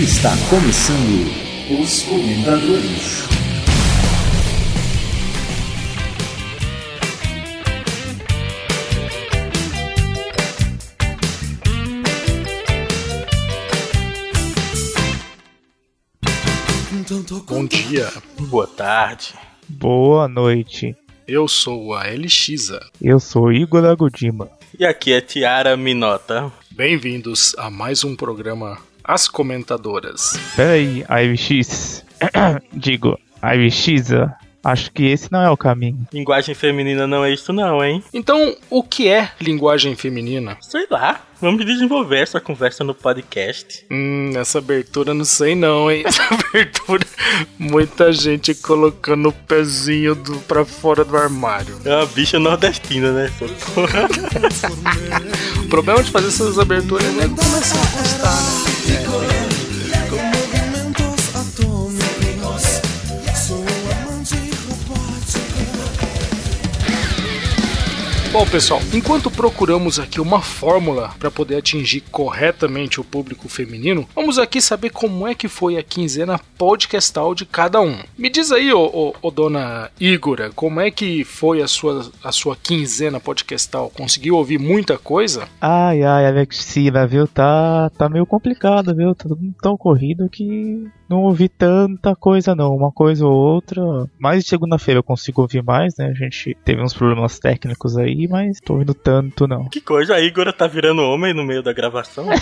Está começando os comentadores. Bom dia, boa tarde. Boa noite. Eu sou a Elixiza. Eu sou Igor Agudima. E aqui é Tiara Minota. Bem-vindos a mais um programa As Comentadoras. Peraí, IVX. Digo, IVX, acho que esse não é o caminho. Linguagem feminina não é isso não, hein? Então, o que é linguagem feminina? Sei lá. Vamos desenvolver essa conversa no podcast. Hum, essa abertura não sei não, hein? Essa abertura, muita gente colocando o pezinho do, pra fora do armário. É uma bicha nordestina, né? O problema de fazer essas aberturas é né, começar a postar, né? con Bom, pessoal, enquanto procuramos aqui uma fórmula para poder atingir corretamente o público feminino, vamos aqui saber como é que foi a quinzena podcastal de cada um. Me diz aí, ô, ô, ô, dona Igora, como é que foi a sua, a sua quinzena podcastal? Conseguiu ouvir muita coisa? Ai, ai, Alexina, viu? Tá, tá meio complicado, viu? Tá tudo tão corrido que não ouvi tanta coisa não, uma coisa ou outra. Mais de segunda-feira eu consigo ouvir mais, né? A gente teve uns problemas técnicos aí, mas tô ouvindo tanto não. Que coisa, a Igor tá virando homem no meio da gravação.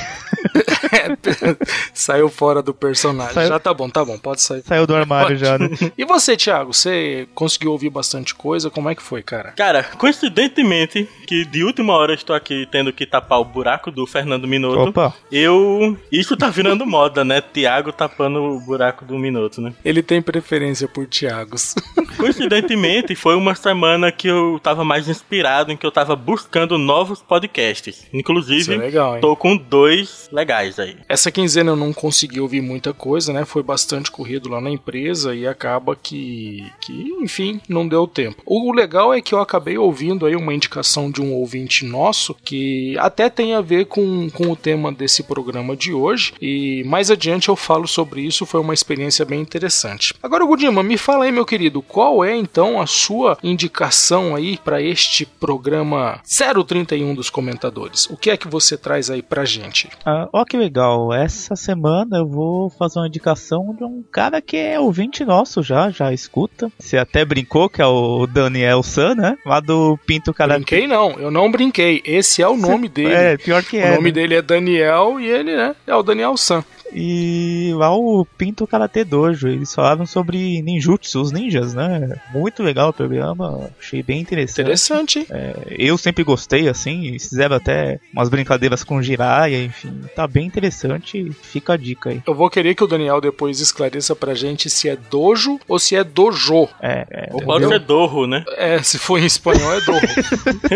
Saiu fora do personagem. Saiu- Já tá bom, tá bom, pode sair. Saiu do armário já, né? E você, Thiago, você conseguiu ouvir bastante coisa? Como é que foi, cara? Cara, coincidentemente, que de última hora estou aqui tendo que tapar o buraco do Fernando Minuto. Opa, Eu. Isso tá virando moda, né? Tiago tapando o buraco do Minuto, né? Ele tem preferência por Thiagos. Coincidentemente, foi uma semana que eu tava mais inspirado, em que eu tava buscando novos podcasts. Isso é Inclusive, legal, tô com dois legais aí. Essa quinzena eu não consegui ouvir muita coisa, né? Foi bastante corrido lá na empresa e acaba que, que, enfim, não deu tempo. O legal é que eu acabei ouvindo aí uma indicação de um ouvinte nosso que até tem a ver com, com o tema desse programa de hoje e mais adiante eu falo sobre isso, foi uma experiência bem interessante. Agora, Gudima, me fala aí, meu querido, qual é então a sua indicação aí para este programa 031 dos comentadores? O que é que você traz aí pra gente? ah, ó que legal. Essa semana eu vou fazer uma indicação de um cara que é ouvinte nosso já, já escuta. Você até brincou que é o Daniel San, né? Lá do Pinto Karate. Brinquei não, eu não brinquei. Esse é o nome dele. É, pior que o é. nome né? dele é Daniel e ele, né, é o Daniel San. E lá o Pinto Karate Dojo, eles falaram sobre ninjutsu, os ninjas, né? Muito legal o programa, achei bem interessante. Interessante, hein? Eu sempre gostei, assim, fizeram até umas brincadeiras com Jiraiya, enfim, tá bem interessante, fica a dica aí. Eu vou querer que o Daniel depois esclareça pra gente se é dojo ou se é dojo. É, é, pode Entendeu? ser Dorro, né? É, se for em espanhol é dojo.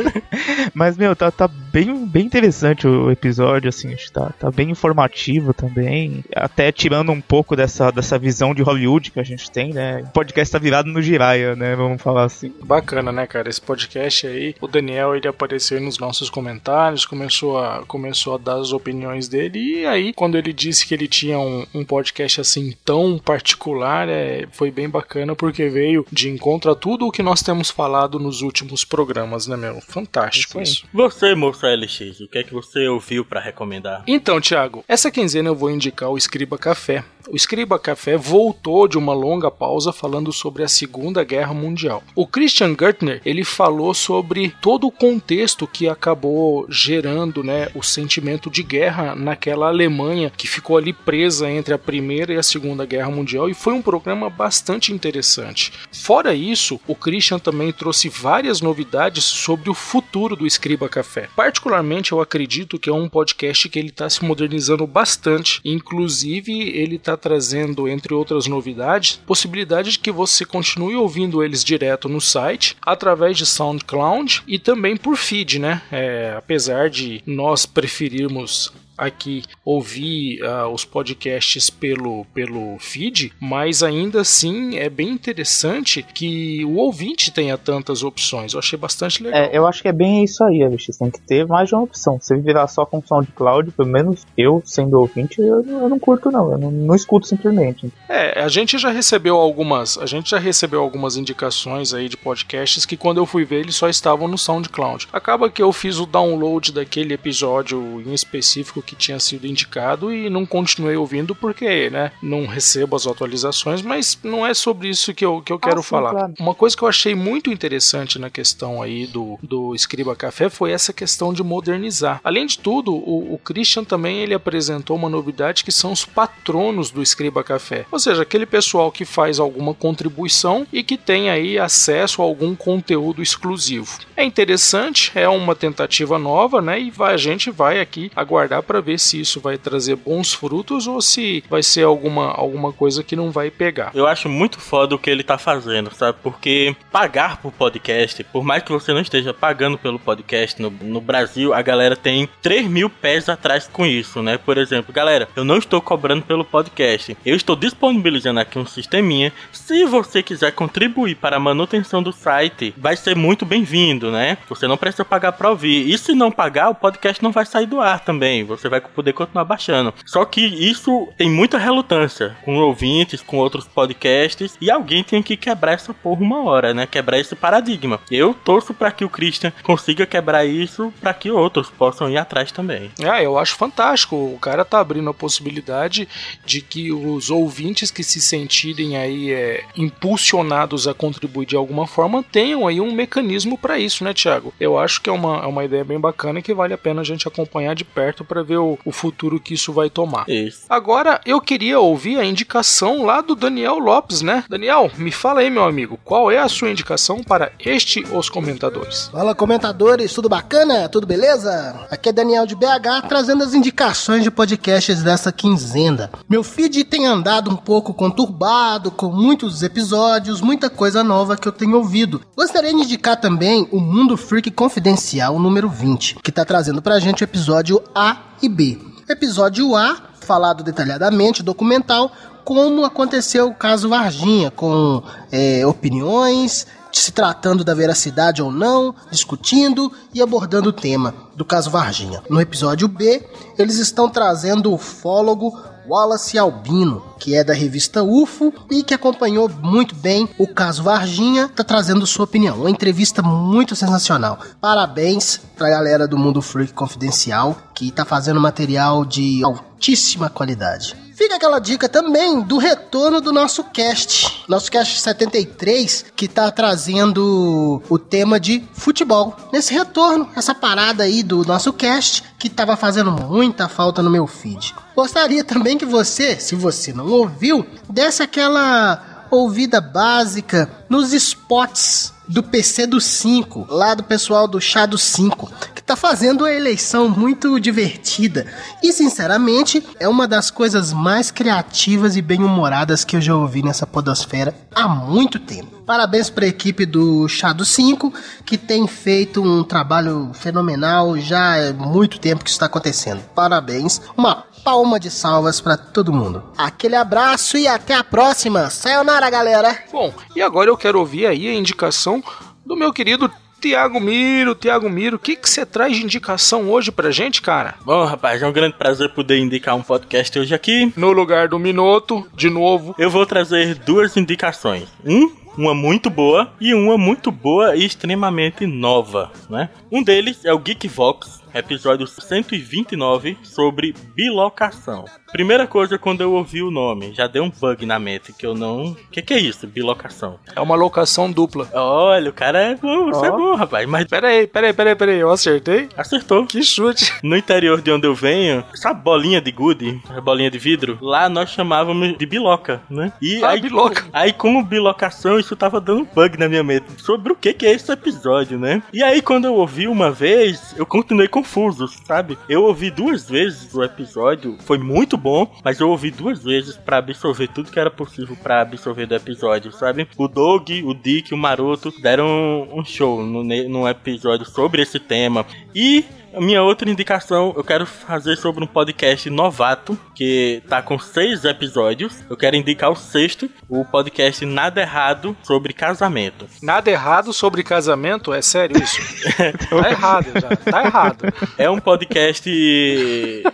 Mas, meu, tá, tá bem, bem interessante o episódio, assim, tá, tá bem informativo também. Até tirando um pouco dessa, dessa visão de Hollywood que a gente tem, né? O podcast tá virado no Jiraiya, né? Vamos falar assim. Bacana, né, cara? Esse podcast aí, o Daniel ele apareceu nos nossos comentários, começou a, começou a dar as opiniões dele, e aí, quando ele disse que ele tinha um, um podcast assim tão particular, é, foi bem bacana, porque veio de encontro a tudo o que nós temos falado nos últimos programas, né, meu? Fantástico Isso isso. Você, moço LX, o que é que você ouviu pra recomendar? Então, Thiago, essa quinzena eu vou indicar o Escriba Café. O Escriba Café voltou de uma longa pausa falando sobre a Segunda Guerra Mundial. O Christian Gertner, ele falou sobre todo o contexto que acabou gerando, né, o sentimento de guerra naquela Alemanha que ficou ali presa entre a Primeira e a Segunda Guerra Mundial e foi um programa bastante interessante. Fora isso, o Christian também trouxe várias novidades sobre o futuro do Escriba Café. Particularmente, eu acredito que é um podcast que ele está se modernizando bastante. Inclusive, ele está trazendo, entre outras novidades, possibilidade de que você continue ouvindo eles direto no site, através de SoundCloud e também por feed, né? É, apesar de nós preferirmos aqui ouvir ah, os podcasts pelo, pelo feed, mas ainda assim é bem interessante que o ouvinte tenha tantas opções. Eu achei bastante legal. É, eu acho que é bem isso aí, Alex. Tem que ter mais de uma opção. Se virar só com SoundCloud, pelo menos eu, sendo ouvinte, eu, eu não curto, não. Eu não, não escuto simplesmente. É, a gente já recebeu algumas, a gente já recebeu algumas indicações aí de podcasts que quando eu fui ver eles só estavam no SoundCloud. Acaba que eu fiz o download daquele episódio em específico que tinha sido indicado e não continuei ouvindo porque, né, não recebo as atualizações, mas não é sobre isso que eu, que eu quero sim, falar. claro. Uma coisa que eu achei muito interessante na questão aí do, do Escriba Café foi essa questão de modernizar. Além de tudo, o, o Christian também ele apresentou uma novidade que são os patronos do Escriba Café. Ou seja, aquele pessoal que faz alguma contribuição e que tem aí acesso a algum conteúdo exclusivo. É interessante, é uma tentativa nova, né? E vai- a gente vai aqui aguardar para ver se isso vai trazer bons frutos ou se vai ser alguma, alguma coisa que não vai pegar. Eu acho muito foda o que ele tá fazendo, sabe? Porque pagar por podcast, por mais que você não esteja pagando pelo podcast no, no Brasil, a galera tem 3 mil pés atrás com isso, né? Por exemplo, galera, eu não estou cobrando pelo podcast, eu estou disponibilizando aqui um sisteminha. Se você quiser contribuir para a manutenção do site, vai ser muito bem-vindo, né? Você não precisa pagar para ouvir. E se não pagar, o podcast não vai sair do ar também. Você vai poder continuar baixando. Só que isso tem muita relutância com ouvintes, com outros podcasts, e alguém tem que quebrar essa porra uma hora, né? Quebrar esse paradigma. Eu torço para que o Christian consiga quebrar isso para que outros possam ir atrás também. Ah, eu acho fantástico. O cara tá abrindo a possibilidade de que os ouvintes que se sentirem aí é, impulsionados a contribuir de alguma forma tenham aí um mecanismo para isso, né, Thiago? Eu acho que é uma, é uma ideia bem bacana e que vale a pena a gente acompanhar de perto para ver o, o futuro que isso vai tomar. Isso. Agora eu queria ouvir a indicação lá do Daniel Lopes, né? Daniel, me fala aí, meu amigo, qual é a sua indicação para este Os Comentadores? Fala comentadores, tudo bacana? Tudo beleza? Aqui é Daniel de BH trazendo as indicações de podcasts dessa quinzena. Meu feed tem andado um pouco conturbado, com muitos episódios, muita coisa nova que eu tenho ouvido. Gostaria de indicar também o Mundo Freak Confidencial número 20, que tá trazendo pra gente o episódio A e B. Episódio A, falado detalhadamente, documental, como aconteceu o caso Varginha, com é, opiniões, se tratando da veracidade ou não, discutindo e abordando o tema do caso Varginha. No episódio B, eles estão trazendo o ufólogo Wallace Albino, que é da revista UFO e que acompanhou muito bem o caso Varginha, tá trazendo sua opinião. Uma entrevista muito sensacional. Parabéns pra galera do Mundo Freak Confidencial, que tá fazendo material de altíssima qualidade. Fica aquela dica também do retorno do nosso cast. Nosso cast 73, que tá trazendo o tema de futebol. Nesse retorno, essa parada aí do nosso cast, que tava fazendo muita falta no meu feed. Gostaria também que você, se você não ouviu, desse aquela ouvida básica nos spots do PC do 5, lá do pessoal do Chá do 5, que tá fazendo a eleição muito divertida. E sinceramente, é uma das coisas mais criativas e bem-humoradas que eu já ouvi nessa podosfera há muito tempo. Parabéns para a equipe do Chá do 5, que tem feito um trabalho fenomenal já há muito tempo que isso está acontecendo. Parabéns. Uma palma de salvas para todo mundo. Aquele abraço e até a próxima. Sayonara, galera. Bom, e agora eu quero ouvir aí a indicação do meu querido Tiago Miro. Tiago Miro, o que que você traz de indicação hoje pra gente, cara? Bom, rapaz, é um grande prazer poder indicar um podcast hoje aqui. No lugar do Minoto, de novo. Eu vou trazer duas indicações. Um, uma muito boa e uma muito boa e extremamente nova, né? Um deles é o Geekvox, episódio 129 sobre bilocação. Primeira coisa quando eu ouvi o nome, já deu um bug na mente que eu não. O que, que é isso, bilocação? É uma locação dupla. Olha, o cara é bom, você é Ó. bom, rapaz, mas Pera aí, pera aí, pera aí, pera aí, eu acertei? acertou. Que chute. No interior de onde eu venho, sabe bolinha de gude, a bolinha de vidro? Lá nós chamávamos de biloca, né? E Ah, aí, biloca. Aí, como bilocação, isso tava dando um bug na minha mente sobre o que, que é esse episódio, né? E aí, quando eu ouvi uma vez, eu continuei confuso, sabe? Eu ouvi duas vezes o episódio, foi muito bom, mas eu ouvi duas vezes pra absorver tudo que era possível pra absorver do episódio, sabe? O Doug, o Dick, o Maroto deram um show no, num episódio sobre esse tema. E a minha outra indicação eu quero fazer sobre um podcast novato que tá com seis episódios. Eu quero indicar o sexto, o podcast Nada Errado sobre casamento. Nada errado sobre casamento? É sério isso? tá errado já, tá errado. É um podcast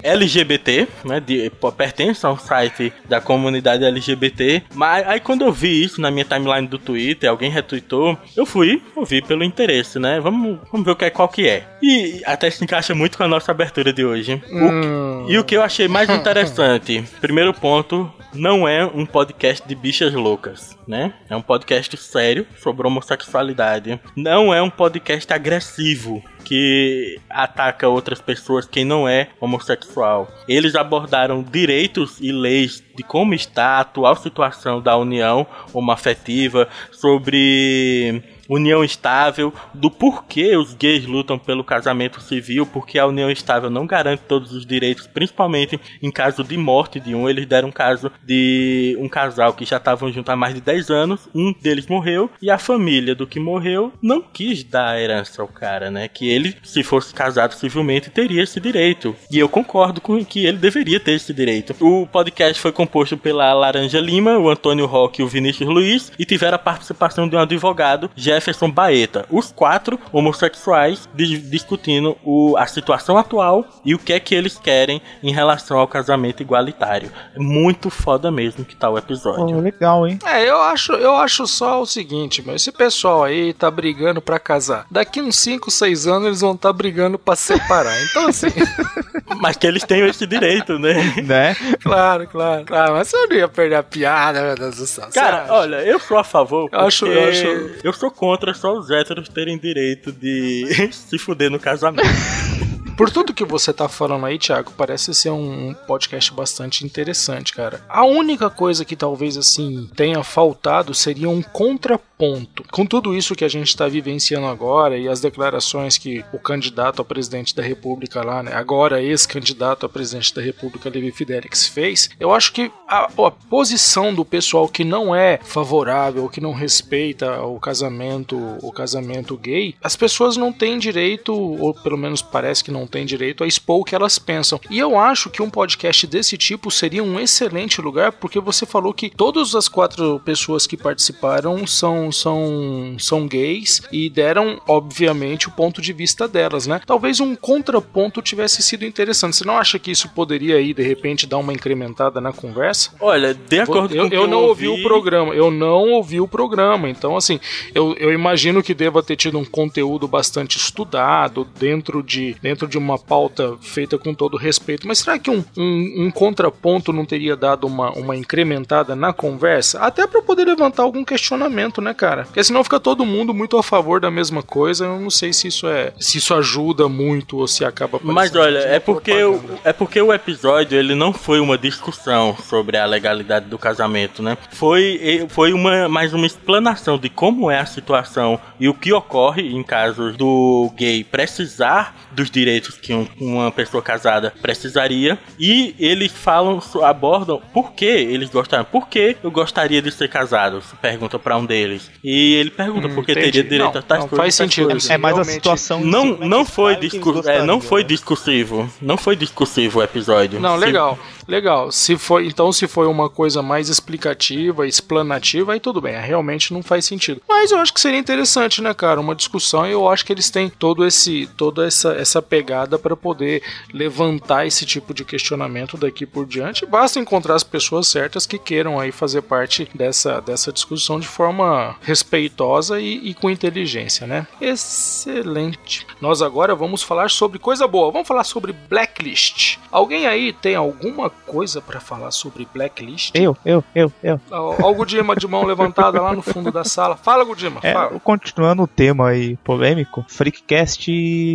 LGBT, né? De, pertence a um site da comunidade LGBT. Mas aí quando eu vi isso na minha timeline do Twitter, alguém retweetou, eu fui ouvir pelo interesse, né? Vamos, vamos ver o que é, qual que é. E até se encaixa muito com a nossa abertura de hoje. O Hum. que- e o que eu achei mais interessante, primeiro ponto, não é um podcast de bichas loucas, né? É um podcast sério sobre homossexualidade. Não é um podcast agressivo que ataca outras pessoas quem não é homossexual. Eles abordaram direitos e leis de como está a atual situação da união homoafetiva, sobre união estável, do porquê os gays lutam pelo casamento civil, porque a união estável não garante todos os direitos, principalmente em caso de morte de um. Eles deram um caso de um casal que já estavam juntos há mais de 10 anos, um deles morreu e a família do que morreu não quis dar a herança ao cara, né? Que ele, se fosse casado civilmente, teria esse direito. E eu concordo com que ele deveria ter esse direito. O podcast foi composto pela Laranja Lima, o Antônio Roque e o Vinícius Luiz e tiveram a participação de um advogado, Jefferson Baeta. Os quatro homossexuais di- discutindo o- a situação atual e o que é que eles querem em relação ao casamento igualitário. É muito foda mesmo que tá o episódio. Pô, legal, hein? É, eu acho, eu acho só o seguinte, meu, esse pessoal aí tá brigando pra casar. Daqui uns 5, 6 anos eles vão estar tá brigando pra separar. Então assim, Mas que eles tenham esse direito, né? Né? claro, claro, claro, mas eu não ia perder a piada, meu Deus do céu. Cara, olha, eu sou a favor. Eu acho- eu acho- eu sou contra só os héteros terem direito de se fuder no casamento. Por tudo que você tá falando aí, Thiago, parece ser um podcast bastante interessante, cara. A única coisa que talvez assim tenha faltado seria um contraponto. Com tudo isso que a gente está vivenciando agora e as declarações que o candidato a presidente da República lá, né, agora ex-candidato a presidente da República, Levi Fidelix, fez, eu acho que a, a posição do pessoal que não é favorável, que não respeita o casamento, o casamento gay, as pessoas não têm direito, ou pelo menos parece que não têm direito, a expor o que elas pensam. E eu acho que um podcast desse tipo seria um excelente lugar, porque você falou que todas as quatro pessoas que participaram são, são, são gays e deram, obviamente, o ponto de vista delas, né? Talvez um contraponto tivesse sido interessante. Você não acha que isso poderia aí, de repente, dar uma incrementada na conversa? Olha, de acordo eu, com que eu não ouvi o programa, eu não ouvi o programa, então assim, eu, eu imagino que deva ter tido um conteúdo bastante estudado dentro de, dentro de uma pauta feita com todo respeito, mas será que um, um, um contraponto não teria dado uma, uma incrementada na conversa? Até para poder levantar algum questionamento, né, cara? Porque senão fica todo mundo muito a favor da mesma coisa, eu não sei se isso é, se isso ajuda muito ou se acaba Mas olha, é porque, o, é porque o episódio ele não foi uma discussão sobre a legalidade do casamento, né? Foi, foi uma, mais uma explanação de como é a situação e o que ocorre em casos do gay precisar dos direitos que um- uma pessoa casada precisaria. E eles falam, abordam por que eles gostaram. Por que eu gostaria de ser casado? Se pergunta pra um deles. E ele pergunta Hum, por que entendi. teria direito Não, a tais não, coisas. faz sentido coisas. É mais a situação. Não, não que foi discu é, não foi né? discursivo. Não foi discursivo o episódio. Não, Se- legal. Se foi, então, se foi uma coisa mais explicativa, explanativa, aí tudo bem. Realmente não faz sentido. Mas eu acho que seria interessante, né, cara, uma discussão. E eu acho que eles têm todo esse, toda essa, essa pegada para poder levantar esse tipo de questionamento daqui por diante. Basta encontrar as pessoas certas que queiram aí fazer parte dessa, dessa discussão de forma respeitosa e, e com inteligência, né? Excelente. Nós agora vamos falar sobre coisa boa. Vamos falar sobre Blacklist. Alguém aí tem alguma coisa para falar sobre Blacklist? Eu, eu, eu, eu. Ó o Gudima de mão levantada lá no fundo da sala. Fala, Gudima, É, fala. continuando o tema aí polêmico, Freakcast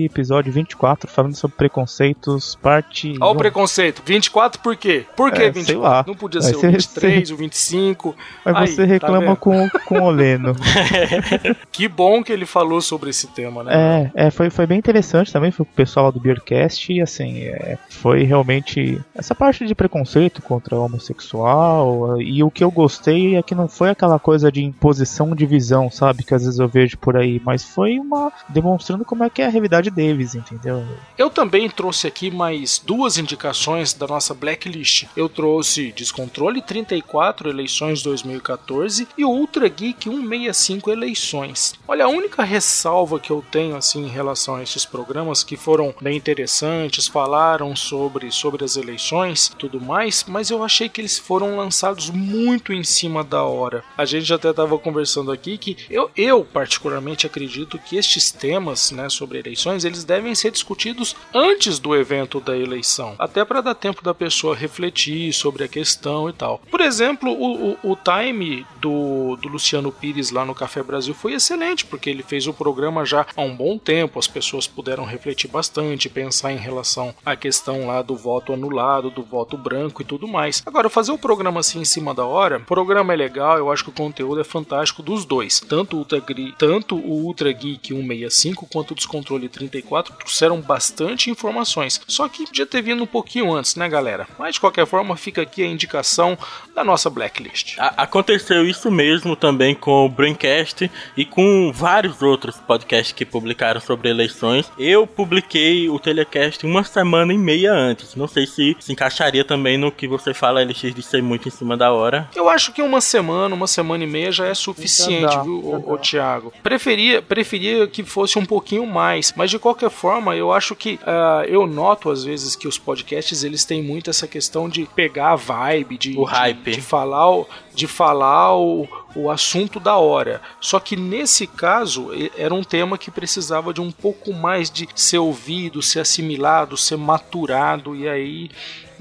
episódio 24, falando sobre preconceitos, parte. Ó o preconceito. 24 por quê? Por que É, 24? sei lá. Não podia ser o ser- 23, o 25. Mas Aí, você tá reclama vendo? com, com o Leno. Que bom que ele falou sobre esse tema, né? É, é foi, foi bem interessante também, foi com o pessoal lá do Beercast e assim, é, foi realmente. Essa parte de preconceito contra homossexual. E o que eu gostei é que não foi aquela coisa de imposição de visão, sabe? Que às vezes eu vejo por aí, mas foi uma. demonstrando como é que é a realidade deles, entendeu? Eu também trouxe aqui mais duas indicações da nossa blacklist. Eu trouxe Descontrole 34 eleições 2014 e Ultra Geek 165 eleições. Olha, a única ressalva que eu tenho assim em relação a esses programas que foram bem interessantes, falaram sobre sobre as eleições, tudo mais, mas eu achei que eles foram lançados muito em cima da hora. A gente até estava conversando aqui que eu, eu particularmente acredito que estes temas, né, sobre eleições, eles devem ser discutidos antes do evento da eleição, até para dar tempo da pessoa refletir sobre a questão e tal. Por exemplo, o, o, o time do, do Luciano Pires lá no Café Brasil foi excelente, porque ele fez o programa já há um bom tempo, as pessoas puderam refletir bastante, pensar em relação à questão lá do voto anulado, do voto branco e tudo mais. Agora, fazer o programa assim em cima da hora, o programa é legal, eu acho que o conteúdo é fantástico dos dois. Tanto o Ultra, Gri- tanto o Ultra Geek 165 quanto o Descontrole 34 trouxeram bastante informações. Só que podia ter vindo um pouquinho antes, né, galera? Mas de qualquer forma, fica aqui a indicação da nossa blacklist. A- aconteceu isso mesmo também com o Braincast e com vários outros podcasts que publicaram sobre eleições. Eu publiquei o telecast uma semana e meia antes. Não sei se se encaixaria também no que você fala, LX, de ser muito em cima da hora. Eu acho que uma semana, uma semana e meia já é suficiente, viu, ô, ô, Thiago? Preferia, preferia que fosse um pouquinho mais, mas de qualquer forma, eu acho que ah, eu noto às vezes que os podcasts eles têm muito essa questão de pegar a vibe, de, O de- hype. de falar o, de falar o, o assunto da hora. Só que nesse caso era um tema que precisava de um pouco mais de ser ouvido, ser assimilado, ser maturado e aí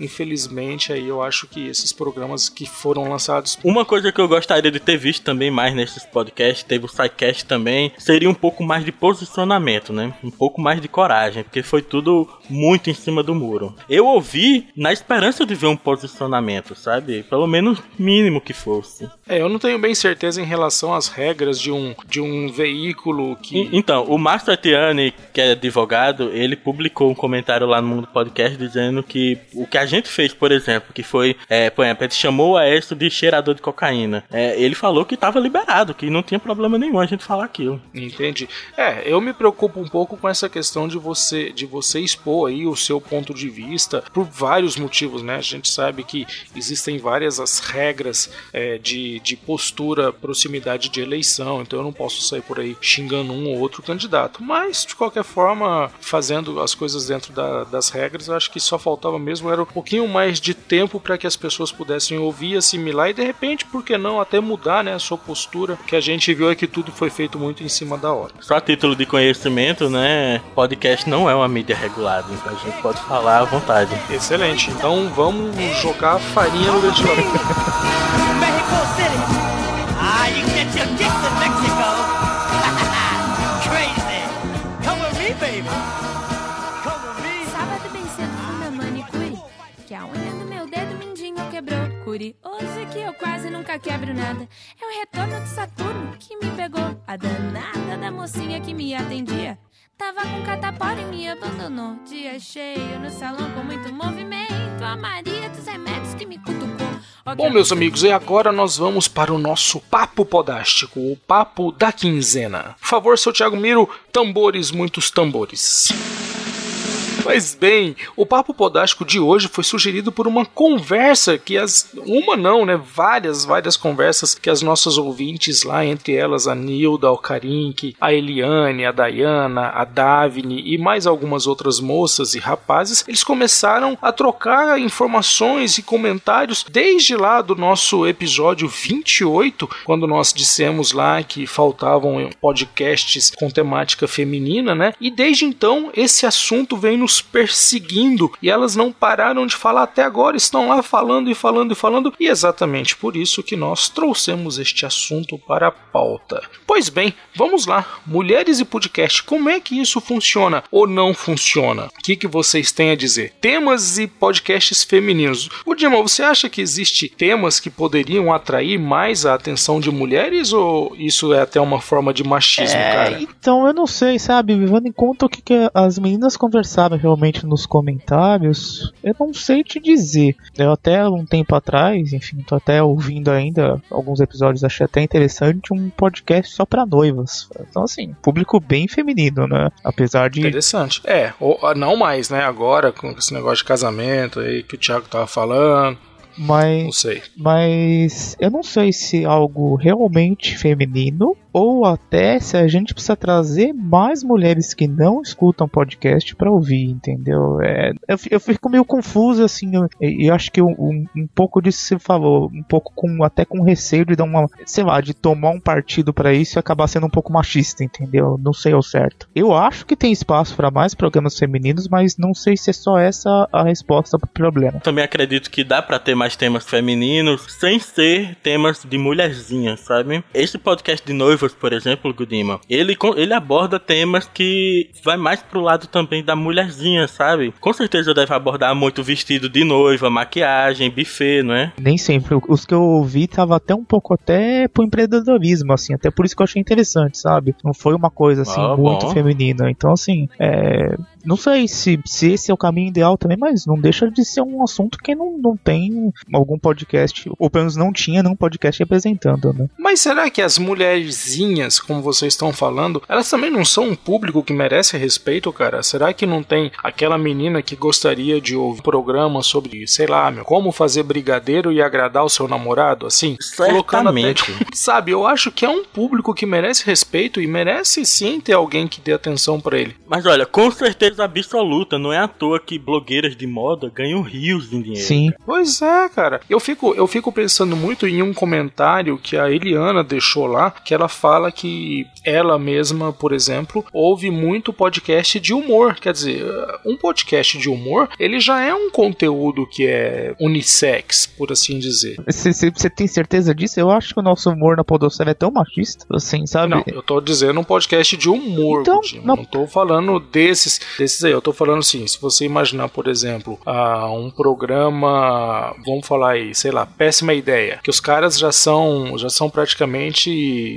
infelizmente aí eu acho que esses programas que foram lançados Uma coisa que eu gostaria de ter visto também mais nesses podcasts, teve o SciCast também, seria um pouco mais de posicionamento, né? Um pouco mais de coragem, porque foi tudo muito em cima do muro. Eu ouvi na esperança de ver um posicionamento, sabe? Pelo menos mínimo que fosse. É, eu não tenho bem certeza em relação às regras de um, de um veículo que. Então, o Márcio Atiani, que é advogado, ele publicou um comentário lá no Mundo Podcast dizendo que o que a gente fez, por exemplo, que foi, é, por exemplo, ele chamou o Aécio de cheirador de cocaína. É, ele falou que estava liberado, que não tinha problema nenhum a gente falar aquilo. Entende? É, eu me preocupo um pouco com essa questão de você de você expor aí o seu ponto de vista por vários motivos, né? A gente sabe que existem várias as regras é, de, de postura, proximidade de eleição, então eu não posso sair por aí xingando um ou outro candidato. Mas, de qualquer forma, fazendo as coisas dentro da- das regras, eu acho que só faltava mesmo era um pouquinho mais de tempo para que as pessoas pudessem ouvir, assimilar e de repente, por que não, até mudar né, a sua postura, que a gente viu é que tudo foi feito muito em cima da hora. Só a título de conhecimento, né? Podcast não é uma mídia regulada, então a gente pode falar à vontade. Excelente. Então vamos jogar farinha no ventilador. Mexico City. Quebrou Curioso que eu quase nunca quebro nada. É o retorno de Saturno que me pegou. A danada da mocinha que me atendia. Tava com catapora e me abandonou. Dia cheio no salão com muito movimento. A Maria dos remédios que me cutucou. Bom, meus amigos, e agora nós vamos para o nosso papo podástico, o papo da quinzena. Por favor, seu Thiago Miro, tambores, muitos tambores. Mas bem, o papo podástico de hoje foi sugerido por uma conversa que as uma não, né, várias, várias conversas que as nossas ouvintes lá, entre elas a Nilda, a Alcarink, a Eliane, a Dayana, a Davine e mais algumas outras moças e rapazes, eles começaram a trocar informações e comentários desde lá do nosso episódio 28, quando nós dissemos lá que faltavam podcasts com temática feminina, né? E desde então esse assunto vem nos perseguindo e elas não pararam de falar até agora, estão lá falando e falando e falando, e é exatamente por isso que nós trouxemos este assunto para a pauta. Pois bem, vamos lá. Mulheres e podcast, como é que isso funciona ou não funciona? O que, que vocês têm a dizer? Temas e podcasts femininos. O Dima, você acha que existe temas que poderiam atrair mais a atenção de mulheres ou isso é até uma forma de machismo, cara? Então, eu não sei, sabe? Levando em conta o que, que as meninas conversaram realmente nos comentários, eu não sei te dizer. Eu até um tempo atrás, enfim, tô até ouvindo ainda alguns episódios, achei até interessante um podcast só pra noivas. Então, assim, público bem feminino, né? Apesar de. Interessante. É, ou, não mais, né? Agora, com esse negócio de casamento aí que o Thiago tava falando. Não Mas, sei. mas eu não sei se é algo realmente feminino ou até se a gente precisa trazer mais mulheres que não escutam podcast pra ouvir, entendeu? É, eu, eu fico meio confuso assim, eu, eu acho que um, um pouco disso que você falou, um pouco com até com receio de dar uma, sei lá, de tomar um partido pra isso e acabar sendo um pouco machista, entendeu? Não sei ao certo. Eu acho que tem espaço pra mais programas femininos, mas não sei se é só essa a resposta pro problema. Também acredito que dá pra ter mais temas femininos sem ser temas de mulherzinhas, sabe? Esse podcast de noivas, por exemplo, Gudima, ele, ele aborda temas que vai mais pro lado também da mulherzinha, sabe? Com certeza deve abordar muito vestido de noiva, maquiagem, buffet, não é? Nem sempre. Os que eu ouvi tava até um pouco até pro empreendedorismo, assim. Até por isso que eu achei interessante, sabe? Não foi uma coisa, assim, Ah, muito bom. feminina. Então, assim, é... Não sei se, se esse é o caminho ideal também, mas não deixa de ser um assunto que não, não tem algum podcast, ou pelo menos não tinha nenhum podcast representando, né? Mas será que as mulherzinhas, como vocês estão falando, elas também não são um público que merece respeito, cara? Será que não tem aquela menina que gostaria de ouvir um programa sobre, sei lá, meu, como fazer brigadeiro e agradar o seu namorado, assim? Colocando até- Certamente. Sabe, eu acho que é um público que merece respeito e merece sim ter alguém que dê atenção pra ele. Mas olha, com certeza absoluta, não é à toa que blogueiras de moda ganham rios em dinheiro. Sim. Pois é, cara. Eu fico, eu fico pensando muito em um comentário que a Eliana deixou lá, que ela fala que ela mesma, por exemplo, ouve muito podcast de humor. Quer dizer, um podcast de humor, ele já é um conteúdo que é unissex, por assim dizer. Você tem certeza disso? Eu acho que o nosso humor na Podosfera é tão machista, assim, sabe? Não, eu tô dizendo um podcast de humor, Então, não- não tô falando desses, desses aí. Eu tô falando assim, se você imaginar, por exemplo, ah, um programa, vamos falar aí, sei lá, péssima ideia, que os caras já são, já são praticamente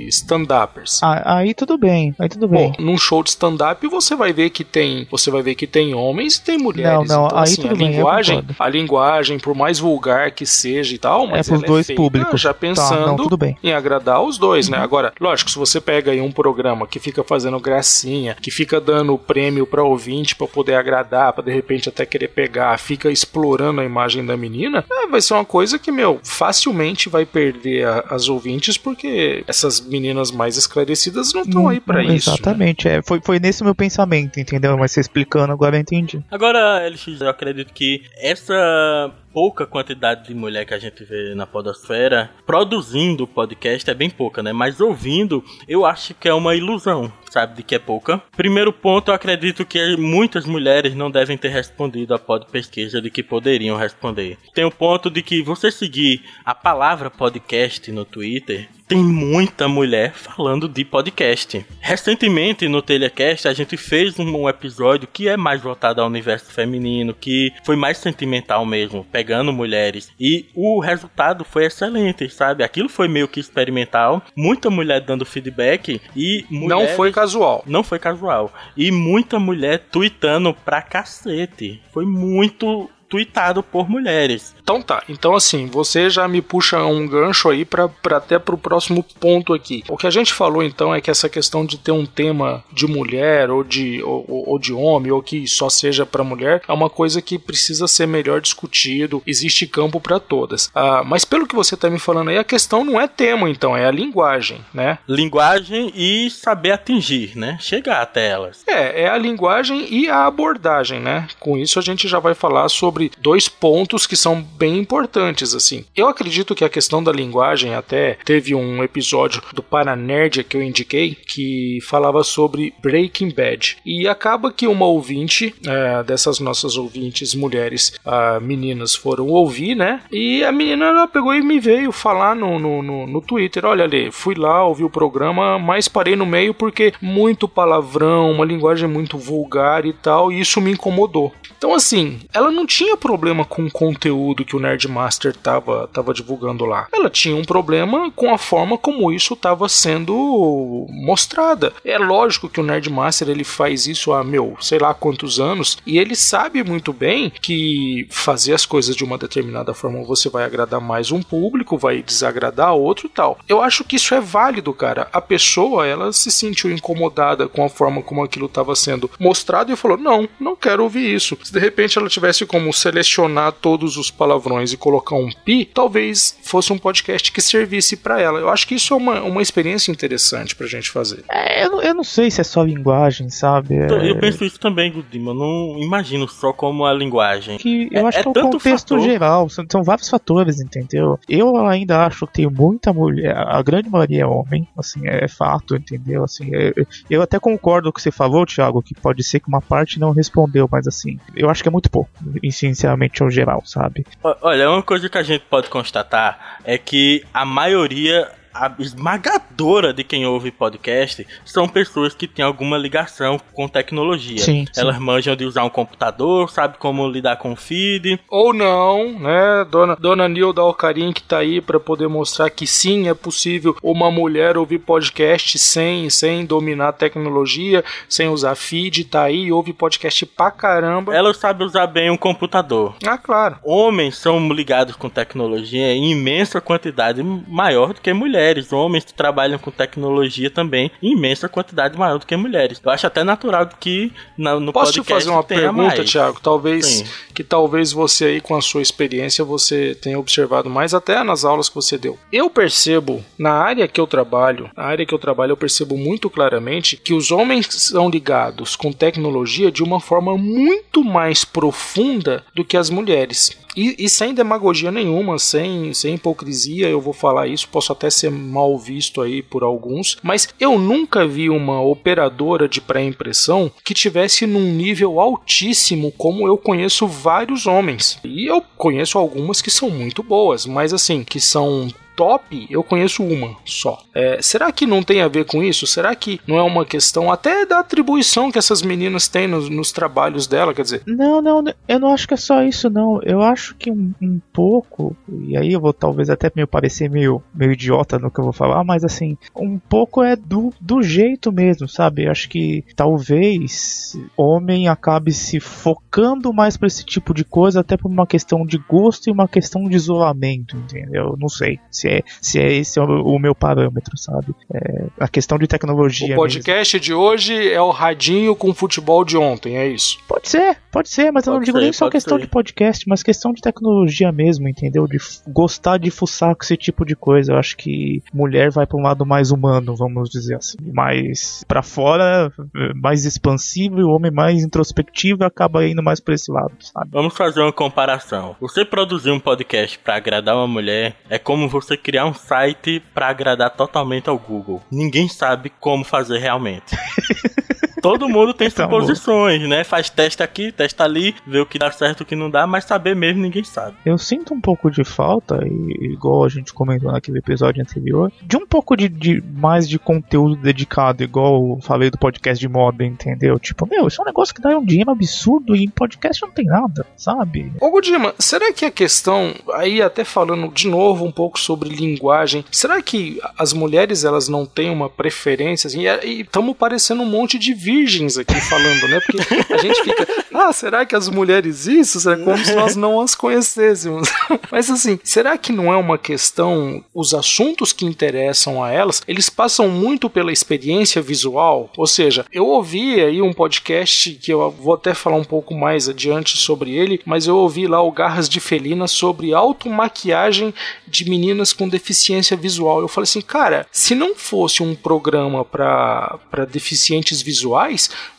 stand-uppers. Ah, aí tudo bem, aí tudo bem. Bom, num show de stand-up você vai ver que tem, você vai ver que tem homens e tem mulheres. Não, não, então, aí assim, tudo a bem, linguagem, a linguagem, por mais vulgar que seja e tal, mas é pros dois feita públicos. já Tá, pensando não, tudo bem. em agradar os dois, né? Agora, lógico, se você pega aí um programa que fica fazendo gracinha, que fica dando prêmio pra ouvinte pra poder agradar, pra de repente até querer pegar, fica explorando a imagem da menina, é, vai ser uma coisa que, meu, facilmente vai perder a- as ouvintes porque essas meninas mais esclarecidas não estão aí pra Não, isso. né? Exatamente, é, foi, foi nesse meu pensamento, entendeu? Mas você explicando agora eu entendi. Agora, LX, eu acredito que essa pouca quantidade de mulher que a gente vê na podosfera produzindo podcast é bem pouca, né? Mas ouvindo, eu acho que é uma ilusão, sabe, de que é pouca. Primeiro ponto, eu acredito que muitas mulheres não devem ter respondido a pod pesquisa de que poderiam responder. Tem o ponto de que você seguir a palavra podcast no Twitter, tem muita mulher falando de podcast. Recentemente no Telecast a gente fez um, episódio que é mais voltado ao universo feminino, que foi mais sentimental mesmo, pegando mulheres. E o resultado foi excelente, sabe? Aquilo foi meio que experimental, muita mulher dando feedback e Não foi casual. não foi casual. E muita mulher tweetando pra cacete. Foi muito tweetado por mulheres. Então tá, então assim, você já me puxa um gancho aí pra pra até pro próximo ponto aqui. O que a gente falou então é que essa questão de ter um tema de mulher ou de, ou, ou- de homem ou que só seja pra mulher é uma coisa que precisa ser melhor discutido, existe campo pra todas. Ah, mas pelo que você tá me falando aí, a questão não é tema então, é a linguagem, né? Linguagem e saber atingir, né? Chegar até elas. É, é a linguagem e a abordagem, né? Com isso a gente já vai falar sobre dois pontos que são bem importantes, assim. Eu acredito que a questão da linguagem até teve um episódio do Paranerd que eu indiquei que falava sobre Breaking Bad. E acaba que uma ouvinte, é, dessas nossas ouvintes mulheres, ah, meninas, foram ouvir, né? E a menina ela pegou e me veio falar no, no, no, no Twitter: olha ali, fui lá, ouvi o programa, mas parei no meio porque muito palavrão, uma linguagem muito vulgar e tal, e isso me incomodou. Então, assim, ela não tinha tinha problema com o conteúdo que o Nerdmaster tava, tava divulgando lá. Ela tinha um problema com a forma como isso estava sendo mostrada. É lógico que o Nerdmaster ele faz isso há, meu, sei lá quantos anos, e ele sabe muito bem que fazer as coisas de uma determinada forma você vai agradar mais um público, vai desagradar outro e tal. Eu acho que isso é válido, cara. A pessoa, ela se sentiu incomodada com a forma como aquilo estava sendo mostrado e falou: "Não, não quero ouvir isso". Se de repente ela tivesse como selecionar todos os palavrões e colocar um pi, talvez fosse um podcast que servisse para ela. Eu acho que isso é uma, uma experiência interessante pra gente fazer. É, eu, não- eu não sei se é só linguagem, sabe? É, Eu penso isso também, Gudima. Eu não imagino só como a linguagem. que eu É- acho é que é o tanto contexto fator. geral, são, são vários fatores, entendeu? Eu ainda acho que tem muita mulher, a grande maioria é homem, assim, é, fato, entendeu? Assim, é- eu até concordo com o que você falou, Thiago, que pode ser que uma parte não respondeu, mas assim, eu acho que é muito pouco, e sinceramente, ao geral, sabe? Olha, uma coisa que a gente pode constatar é que a maioria esmagadora de quem ouve podcast são pessoas que têm alguma ligação com tecnologia. Sim, sim. Elas manjam de usar um computador, sabe como lidar com o feed. Ou não, né? Dona, Dona Nilda Alcarim que tá aí pra poder mostrar que sim, é possível uma mulher ouvir podcast sem, sem dominar tecnologia, sem usar feed, tá aí, ouve podcast pra caramba. Elas sabem usar bem um computador. Ah, claro. Homens são ligados com tecnologia em imensa quantidade maior do que mulheres. Homens que trabalham com tecnologia também em imensa quantidade maior do que mulheres. Eu acho até natural que na- no Posso te podcast fazer uma pergunta, mais. Thiago? Talvez Sim. que talvez você aí com a sua experiência você tenha observado mais até nas aulas que você deu. Eu percebo na área que eu trabalho, na área que eu trabalho eu percebo muito claramente que os homens são ligados com tecnologia de uma forma muito mais profunda do que as mulheres. E, e sem demagogia nenhuma, sem, sem hipocrisia, eu vou falar isso, posso até ser mal visto aí por alguns, mas eu nunca vi uma operadora de pré-impressão que tivesse num nível altíssimo, como eu conheço vários homens. E eu conheço algumas que são muito boas, mas assim, que são top, eu conheço uma só. É, será que não tem a ver com isso? Será que não é uma questão até da atribuição que essas meninas têm nos, nos trabalhos dela? Quer dizer, Não, não, eu não acho que é só isso, não. Eu acho que um, um pouco, e aí eu vou talvez até meio parecer meio, meio idiota no que eu vou falar, mas assim, um pouco é do, do jeito mesmo, sabe? Eu acho que talvez homem acabe se focando mais pra esse tipo de coisa, até por uma questão de gosto e uma questão de isolamento, entendeu? Não sei se é, se é esse o, o meu parâmetro, sabe? É, a questão de tecnologia. o mesmo. podcast de hoje é o radinho com futebol de ontem, é isso. Pode ser, pode ser, mas eu não Pode digo ser, nem só pode questão ser. de podcast, mas questão de tecnologia mesmo, entendeu? De gostar de fuçar com esse tipo de coisa. Eu acho que mulher vai pra um lado mais humano, vamos dizer assim. Mais pra fora, mais expansivo, e o homem mais introspectivo e acaba indo mais pra esse lado, sabe? Vamos fazer uma comparação. Você produzir um podcast pra agradar uma mulher é como você criar um site pra agradar totalmente ao Google. Ninguém sabe como fazer realmente. Todo mundo tem suposições, né? Faz teste aqui, testa ali, vê o que dá certo e o que não dá, mas saber mesmo ninguém sabe. Eu sinto um pouco de falta, e, igual a gente comentou naquele episódio anterior, de um pouco de, de mais de conteúdo dedicado, igual eu falei do podcast de moda, entendeu? Tipo, meu, isso é um negócio que dá um dinheiro absurdo e em podcast não tem nada, sabe? Ô Godima, será que a questão, aí até falando de novo um pouco sobre linguagem, será que as mulheres elas não têm uma preferência assim? E estamos parecendo um monte de virgens aqui falando, né? Porque a gente fica, ah, será que as mulheres isso? Será como se nós não as conhecêssemos? Mas assim, será que não é uma questão, os assuntos que interessam a elas, eles passam muito pela experiência visual? Ou seja, eu ouvi aí um podcast que eu vou até falar um pouco mais adiante sobre ele, mas eu ouvi lá o Garras de Felina sobre automaquiagem de meninas com deficiência visual. Eu falei assim, cara, se não fosse um programa para deficientes visuais,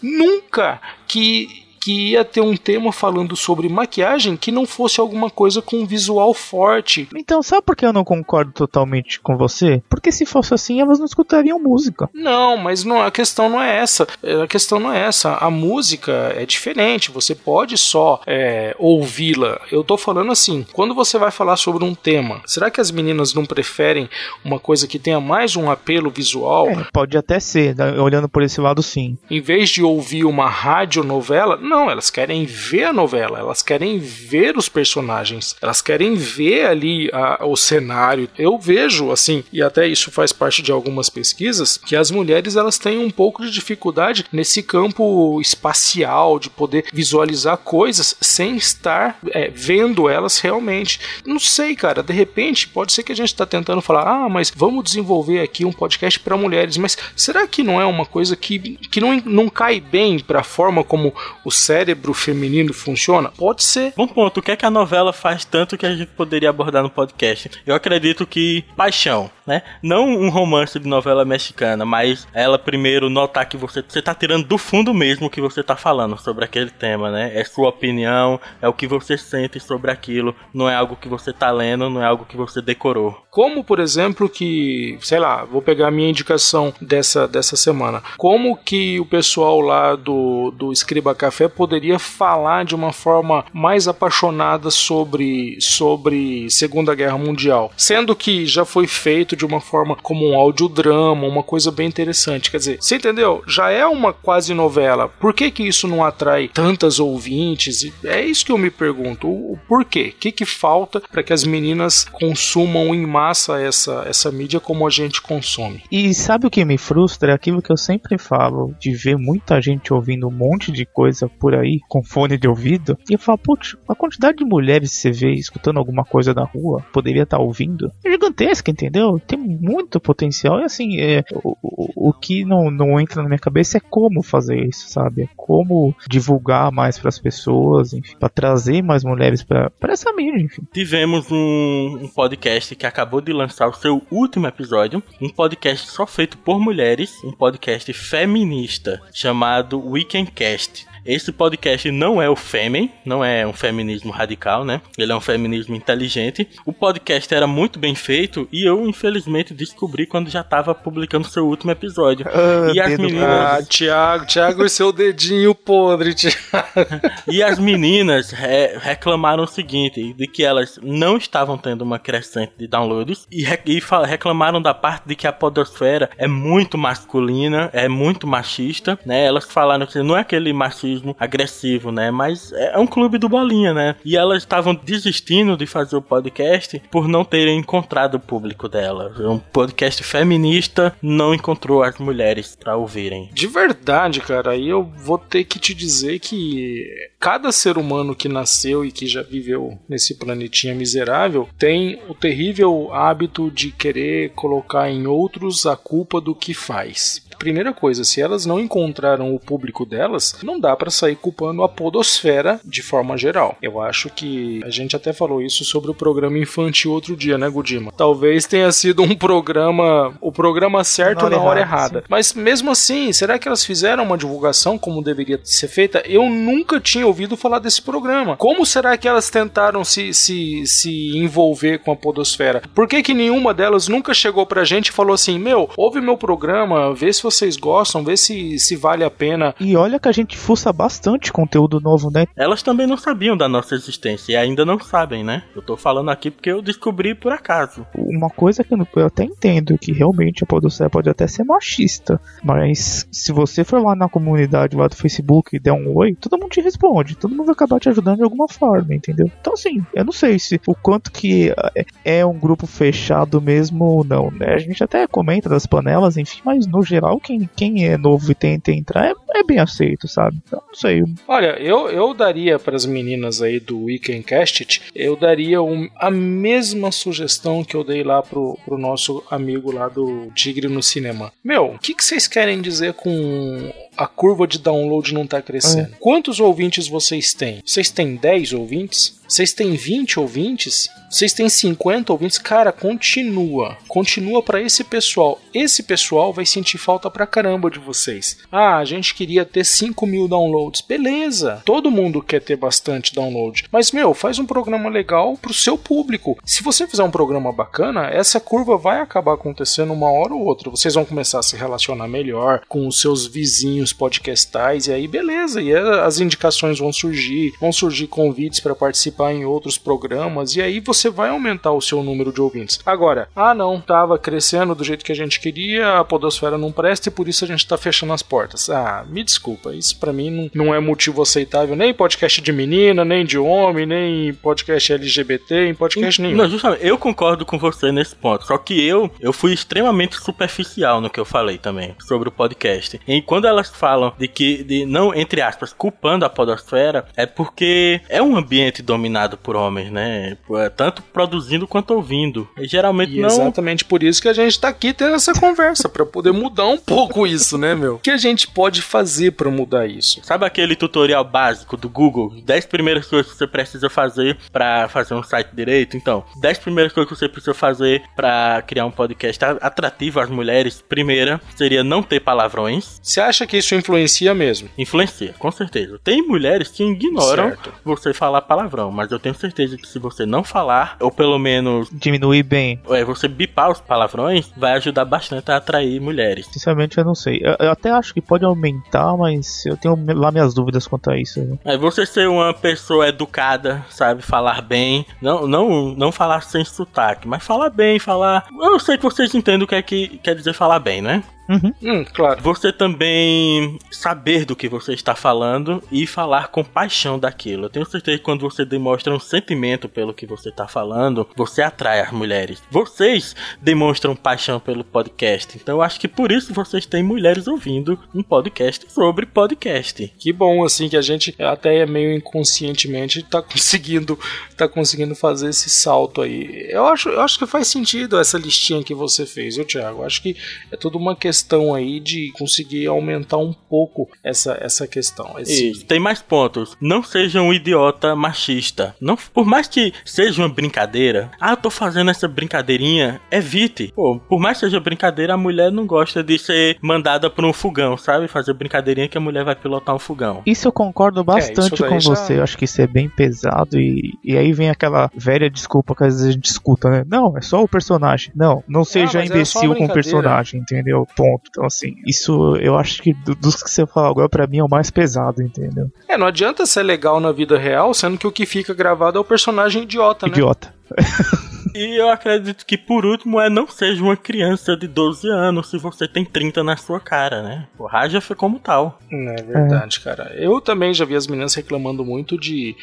nunca que que ia ter um tema falando sobre maquiagem que não fosse alguma coisa com visual forte. Então, sabe por que eu não concordo totalmente com você? Porque se fosse assim, elas não escutariam música. Não, mas não, a questão não é essa. A questão não é essa. A música é diferente. Você pode só é, ouvi-la. Eu tô falando assim. Quando você vai falar sobre um tema, será que as meninas não preferem uma coisa que tenha mais um apelo visual? É, pode até ser, né? olhando por esse lado, sim. Em vez de ouvir uma radionovela, não, elas querem ver a novela, elas querem ver os personagens, elas querem ver ali a- o cenário. Eu vejo, assim, e até isso faz parte de algumas pesquisas, que as mulheres elas têm um pouco de dificuldade nesse campo espacial, de poder visualizar coisas sem estar é, vendo elas realmente. Não sei, cara, de repente pode ser que a gente está tentando falar, ah, mas vamos desenvolver aqui um podcast para mulheres, mas será que não é uma coisa que, que não, não cai bem para a forma como o cérebro feminino funciona? Pode ser. Bom ponto, o que é que a novela faz tanto que a gente poderia abordar no podcast? Eu acredito que paixão, né? Não um romance de novela mexicana, mas ela primeiro notar que você, você tá tirando do fundo mesmo o que você tá falando sobre aquele tema, né? É sua opinião, é o que você sente sobre aquilo, não é algo que você tá lendo, não é algo que você decorou. Como, por exemplo, que, sei lá, vou pegar a minha indicação dessa, dessa semana. Como que o pessoal lá do, do Escriba Café poderia falar de uma forma mais apaixonada sobre, sobre Segunda Guerra Mundial? Sendo que já foi feito de uma forma como um audiodrama, uma coisa bem interessante. Quer dizer, você entendeu? Já é uma quase novela. Por que que isso não atrai tantas ouvintes? É isso que eu me pergunto. O, porquê? O que que falta para que as meninas consumam em massa essa, essa mídia como a gente consome? E sabe o que me frustra? É aquilo que eu sempre falo, de ver muita gente ouvindo um monte de coisa por aí, com fone de ouvido, e eu falo, putz, a quantidade de mulheres que você vê escutando alguma coisa na rua, poderia estar ouvindo, é gigantesca, entendeu? Tem muito potencial, e assim, é, o, o, o que não, não entra na minha cabeça é como fazer isso, sabe? É como divulgar mais para as pessoas, enfim, para trazer mais mulheres para essa mídia, enfim. Tivemos um, um podcast que acabou de lançar o seu último episódio, um podcast só feito por mulheres, um podcast feminista chamado Weekendcast. Esse podcast não é o Fêmen, não é um feminismo radical, né? Ele é um feminismo inteligente. O podcast era muito bem feito e eu, infelizmente, descobri quando já estava publicando seu último episódio. e as meninas. Ah, Thiago, Thiago e seu dedinho podre, Thiago. E as meninas re- reclamaram o seguinte, de que elas não estavam tendo uma crescente de downloads e, re- e reclamaram da parte de que a podosfera é muito masculina, é muito machista, né? Elas falaram que não é aquele machismo agressivo, né? Mas é um clube do bolinha, né? E elas estavam desistindo de fazer o podcast por não terem encontrado o público delas. Um podcast feminista não encontrou as mulheres para ouvirem. De verdade, cara, aí eu vou ter que te dizer que cada ser humano que nasceu e que já viveu nesse planetinha miserável tem o terrível hábito de querer colocar em outros a culpa do que faz. Primeira coisa, se elas não encontraram o público delas, não dá pra sair culpando a podosfera de forma geral. Eu acho que a gente até falou isso sobre o programa infantil outro dia, né, Gudima? Talvez tenha sido um programa, o programa certo Na na hora hora errada, errada. Mas mesmo assim, será que elas fizeram uma divulgação como deveria ser feita? Eu nunca tinha ouvido falar desse programa. Como será que elas tentaram se, se, se envolver com a podosfera? Por que, que nenhuma delas nunca chegou pra gente e falou assim: Meu, ouve meu programa, vê se vocês gostam, vê se, se vale a pena. E olha que a gente fuça bastante conteúdo novo, né? Elas também não sabiam da nossa existência e ainda não sabem, né? Eu tô falando aqui porque eu descobri por acaso. Uma coisa que eu, até entendo que realmente a podosfera pode até ser machista, mas se você for lá na comunidade lá do Facebook e der um oi, todo mundo te responde, todo mundo vai acabar te ajudando de alguma forma, entendeu? Então assim, eu não sei se o quanto que é- é um grupo fechado mesmo ou não, né? A gente até comenta das panelas, enfim, mas no geral quem, quem é novo e tenta entrar é, é bem aceito, sabe? Então não sei, Olha, eu, eu daria para as meninas aí do Weekendcast, It, eu daria um- a mesma sugestão que eu dei lá pro, pro nosso amigo lá do Tigre no Cinema. Meu, o que, que vocês querem dizer com a curva de download não tá crescendo? Quantos ouvintes vocês têm? Vocês têm 10 ouvintes? Vocês têm 20 ouvintes? Vocês têm 50 ouvintes? Cara, continua. Continua para esse pessoal. Esse pessoal vai sentir falta pra caramba de vocês. Ah, a gente queria ter 5 mil downloads. Beleza. Todo mundo quer ter bastante download. Mas, meu, faz um programa legal pro seu público. Se você fizer um programa bacana, essa curva vai acabar acontecendo uma hora ou outra. Vocês vão começar a se relacionar melhor com os seus vizinhos cunhos podcastais, e aí beleza, e as indicações vão surgir, vão surgir convites para participar em outros programas, e aí você vai aumentar o seu número de ouvintes. Agora, ah não, tava crescendo do jeito que a gente queria, a podosfera não presta e por isso a gente tá fechando as portas. Ah, me desculpa, isso para mim não, não é motivo aceitável, nem podcast de menina, nem de homem, nem podcast LGBT, em podcast nenhum. Não, justamente, eu concordo com você nesse ponto. Só que eu, eu fui extremamente superficial no que eu falei também sobre o podcast. E quando elas falam de que, de não, entre aspas, culpando a podosfera, é porque é um ambiente dominado por homens, né? Tanto produzindo quanto ouvindo. E geralmente E não. exatamente por isso que a gente tá aqui tendo essa conversa, pra poder mudar um pouco isso, né, meu? O que a gente pode fazer pra mudar isso? Sabe aquele tutorial básico do Google? 10 primeiras coisas que você precisa fazer pra fazer um site direito? Então, 10 primeiras coisas que você precisa fazer pra criar um podcast atrativo às mulheres. Primeira seria não ter palavrões. Você acha que isso influencia mesmo? Influencia, com certeza. Tem mulheres que ignoram Certo. você falar palavrão, mas eu tenho certeza que se você não falar, ou pelo menos Diminuir bem. é, você bipar os palavrões, vai ajudar bastante a atrair mulheres. Sinceramente, eu não sei. Eu, eu até acho que pode aumentar, mas eu tenho lá minhas dúvidas quanto a isso. né? É você ser uma pessoa educada, sabe, falar bem, não, não, não falar sem sotaque, mas falar bem, falar. Eu sei que vocês entendem o que é que quer dizer falar bem, né? Hum, claro. Você também saber do que você está falando e falar com paixão daquilo. Eu tenho certeza que quando você demonstra um sentimento pelo que você está falando, você atrai as mulheres. Vocês demonstram paixão pelo podcast. Então eu acho que por isso vocês têm mulheres ouvindo um podcast sobre podcast. Que bom, assim, que a gente até é meio inconscientemente tá conseguindo, tá conseguindo fazer esse salto aí. Eu acho, eu acho que faz sentido essa listinha que você fez, Thiago? Eu acho que é tudo uma questão aí de conseguir aumentar um pouco essa, essa questão. Esse- Isso. Tem mais pontos. Não seja um idiota machista. Não, por mais que seja uma brincadeira, ah, eu tô fazendo essa brincadeirinha, evite. Pô, por mais que seja brincadeira, a mulher não gosta de ser mandada pra um fogão, sabe? Fazer brincadeirinha que a mulher vai pilotar um fogão. Isso eu concordo bastante isso daí com já- você. Eu acho que isso é bem pesado. E, e aí vem aquela velha desculpa que às vezes a gente escuta, né? Não, é só o personagem. Não, não seja mas era só imbecil com o personagem, entendeu? Ponto. Então, assim, isso eu acho que do- dos que você falou agora, pra mim, é o mais pesado, entendeu? É, não adianta ser legal na vida real, sendo que o que fica gravado é o personagem idiota, né? Idiota. E eu acredito que por último é não seja uma criança de 12 anos se você tem 30 na sua cara, né? O Raja foi como tal. É verdade, cara. Eu também já vi as meninas reclamando muito de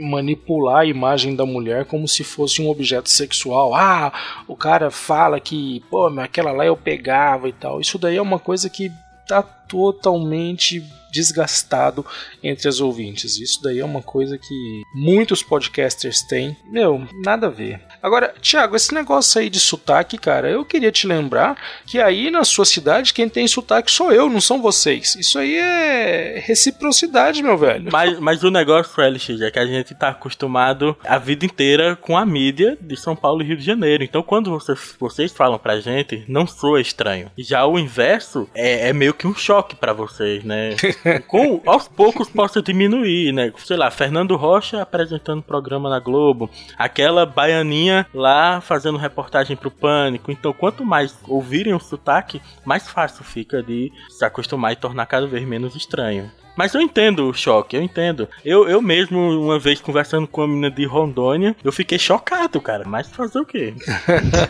manipular a imagem da mulher como se fosse um objeto sexual. Ah, o cara fala que, pô, mas aquela lá eu pegava e tal. Isso daí é uma coisa que tá totalmente desgastado entre as ouvintes. Isso daí é uma coisa que muitos podcasters têm. Meu, nada a ver. Agora, Thiago, esse negócio aí de sotaque, cara, eu queria te lembrar que aí na sua cidade quem tem sotaque sou eu, não são vocês. Isso aí é reciprocidade, meu velho. Mas, mas o negócio, LX, é que a gente tá acostumado a vida inteira com a mídia de São Paulo e Rio de Janeiro. Então, quando você- vocês falam pra gente, não soa estranho. Já o inverso é, é meio que um choque pra vocês, né? com, aos poucos possa diminuir, né? Sei lá, Fernando Rocha apresentando programa na Globo, aquela baianinha lá fazendo reportagem pro Pânico. Então, quanto mais ouvirem o sotaque, mais fácil fica de se acostumar e tornar cada vez menos estranho. Mas eu entendo o choque, eu entendo. Eu, eu mesmo, uma vez conversando com uma menina de Rondônia, eu fiquei chocado, cara. Mas fazer o quê?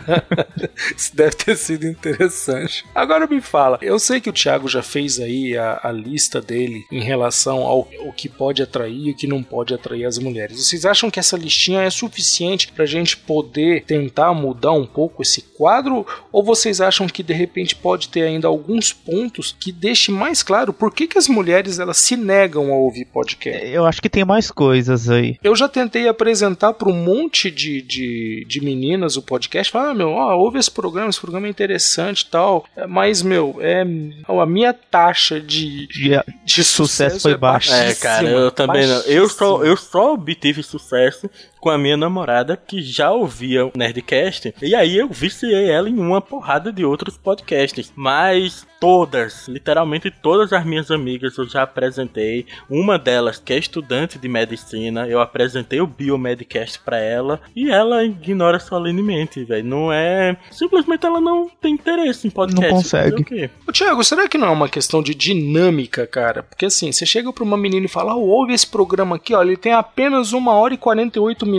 Isso deve ter sido interessante. Agora me fala, eu sei que o Thiago já fez aí a, a lista dele em relação ao o que pode atrair e o que não pode atrair as mulheres. Vocês acham que essa listinha é suficiente pra gente poder tentar mudar um pouco esse quadro? Ou vocês acham que de repente pode ter ainda alguns pontos que deixe mais claro por que, que as mulheres elas se negam a ouvir podcast? Eu acho que tem mais coisas aí. Eu já tentei apresentar para um monte de, de, de meninas o podcast. Falar, ah, meu, ó, ouve esse programa, esse programa é interessante e tal. É, Mas, meu, é, a minha taxa de, De- de Sucesso sucesso foi é baixo. É, cara, eu também não. Eu só, eu só obtive sucesso com a minha namorada que já ouvia o Nerdcast. E aí eu viciei ela em uma porrada de outros podcasts. Mas todas, literalmente todas as minhas amigas eu já apresentei. Uma delas, que é estudante de medicina, eu apresentei o Biomedcast pra ela e ela ignora solenemente, velho. Não é. Simplesmente ela não tem interesse em podcast. Não consegue. O quê? Ô, Tiago, será que não é uma questão de dinâmica, cara? Porque assim, você chega pra uma menina e fala, oh, ouve esse programa aqui, ó, ele tem apenas uma hora e 48 minutos.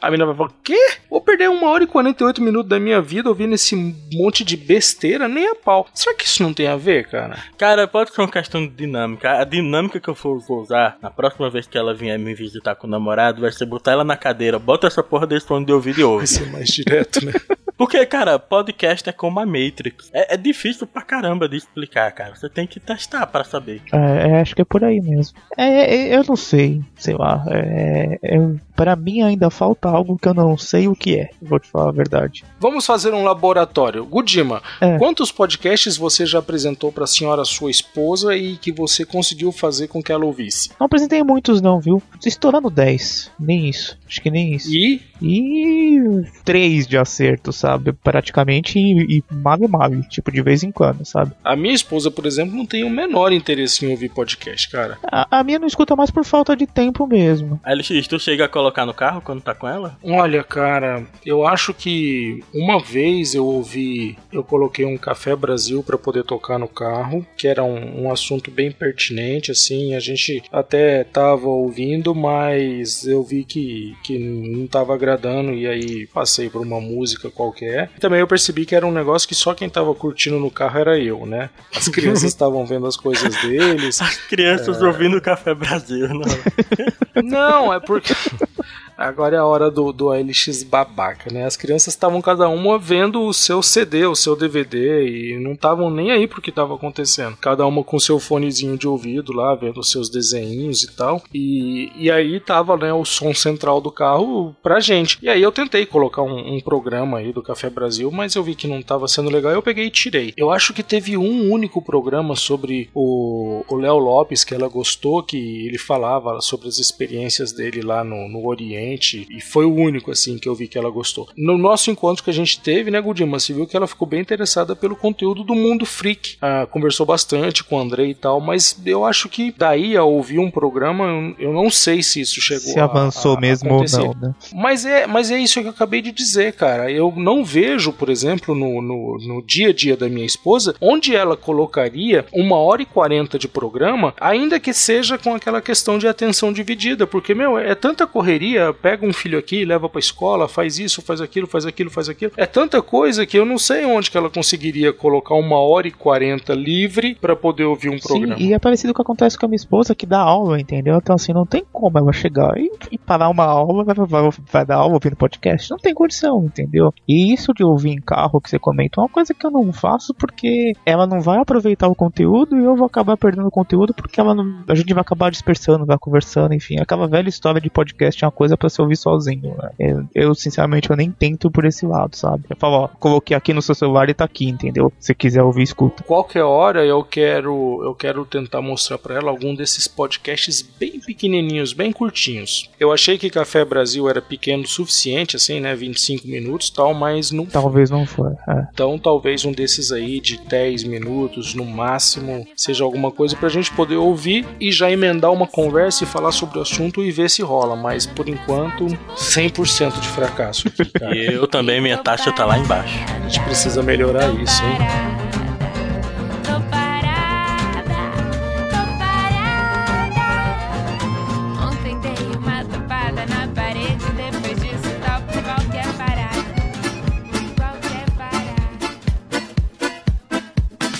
A menina vai falar, quê? Vou perder uma hora e 48 minutos da minha vida ouvindo esse monte de besteira? Nem a pau. Será que isso não tem a ver, cara? Cara, pode ser uma questão de dinâmica. A dinâmica que eu for, vou usar na próxima vez que ela vier me visitar com o namorado vai ser botar ela na cadeira, bota essa porra desse fone de ouvido e ouve. Vai ser mais direto, né? Porque, cara, podcast é como a Matrix. É, é difícil pra caramba de explicar, cara. Você tem que testar pra saber. É, é, acho que é por aí mesmo. É, é, eu não sei, sei lá. É, é, para mim ainda falta algo que eu não sei o que é. Vou te falar a verdade. Vamos fazer um laboratório. Gudima, É. quantos podcasts você já apresentou pra senhora sua esposa e que você conseguiu fazer com que ela ouvisse? Não apresentei muitos não, viu? Estourando 10. Nem isso. Acho que nem isso. E E três de acerto, sabe? Praticamente e, e mave mave, tipo de vez em quando, sabe? a minha esposa, por exemplo, não tem o menor interesse em ouvir podcast, cara. A, a minha não escuta mais por falta de tempo mesmo. Aí, LX, tu chega a colocar no carro quando tá com ela? Olha, cara, eu acho que uma vez eu ouvi, eu coloquei um Café Brasil pra poder tocar no carro, que era um, um assunto bem pertinente, assim, a gente até tava ouvindo, mas eu vi que, que não tava agradando e aí passei por uma música qualquer. Também eu percebi que era um negócio que só quem tava curtindo no carro era eu, né? As crianças estavam vendo as coisas deles. As crianças ouvindo o Café Brasil, não. Não, é porque. Agora é a hora do, do ALX babaca, né? As crianças estavam cada uma vendo o seu CD, o seu DVD, e não estavam nem aí pro que estava acontecendo. Cada uma com seu fonezinho de ouvido lá, vendo os seus desenhinhos e tal. E, e aí tava né, o som central do carro pra gente. E aí eu tentei colocar um, um programa aí do Café Brasil, mas eu vi que não tava sendo legal, eu peguei e tirei. Eu acho que teve um único programa sobre o Léo Lopes que ela gostou, que ele falava sobre as experiências dele lá no, no Oriente, e foi o único assim que eu vi que ela gostou. No nosso encontro que a gente teve, né, Gudima, você viu que ela ficou bem interessada pelo conteúdo do mundo freak. Ah, conversou bastante com o André e tal, mas eu acho que daí a ouvir um programa, eu- não sei se isso chegou Se avançou a- a mesmo ou acontecer. não, né? Mas é, mas é isso que eu acabei de dizer, cara. Eu não vejo, por exemplo, no, no, no dia a dia da minha esposa, onde ela colocaria uma hora e quarenta de programa, ainda que seja com aquela questão de atenção dividida, porque, meu, é tanta correria, pega um filho aqui, leva pra escola, faz isso, faz aquilo, faz aquilo, faz aquilo. É tanta coisa que eu não sei onde que ela conseguiria colocar uma hora e quarenta livre pra poder ouvir um programa. Sim, e é parecido com o que acontece com a minha esposa que dá aula, entendeu? Então assim, não tem como ela chegar e, e parar uma aula, vai, vai, vai dar aula ouvindo podcast. Não tem condição, entendeu? E isso de ouvir em carro que você comenta é uma coisa que eu não faço porque ela não vai aproveitar o conteúdo e eu vou acabar perdendo o conteúdo porque ela não, a gente vai acabar dispersando, vai conversando, enfim. Aquela velha história de podcast é uma coisa pra se ouvir sozinho. Né? Eu, eu, sinceramente, eu nem tento por esse lado, sabe? Eu falo, ó, coloquei aqui no seu celular e tá aqui, entendeu? Se quiser ouvir, escuta. qualquer hora eu quero eu quero tentar mostrar pra ela algum desses podcasts bem pequenininhos, bem curtinhos. Eu achei que Café Brasil era pequeno o suficiente, assim, né, 25 minutos, tal, mas não. Talvez não for. É. Então talvez um desses aí de 10 minutos no máximo seja alguma coisa pra gente poder ouvir e já emendar uma conversa e falar sobre o assunto e ver se rola. Mas por enquanto 100% de fracasso. aqui. E eu também, minha taxa tá lá embaixo. A gente precisa melhorar isso, hein?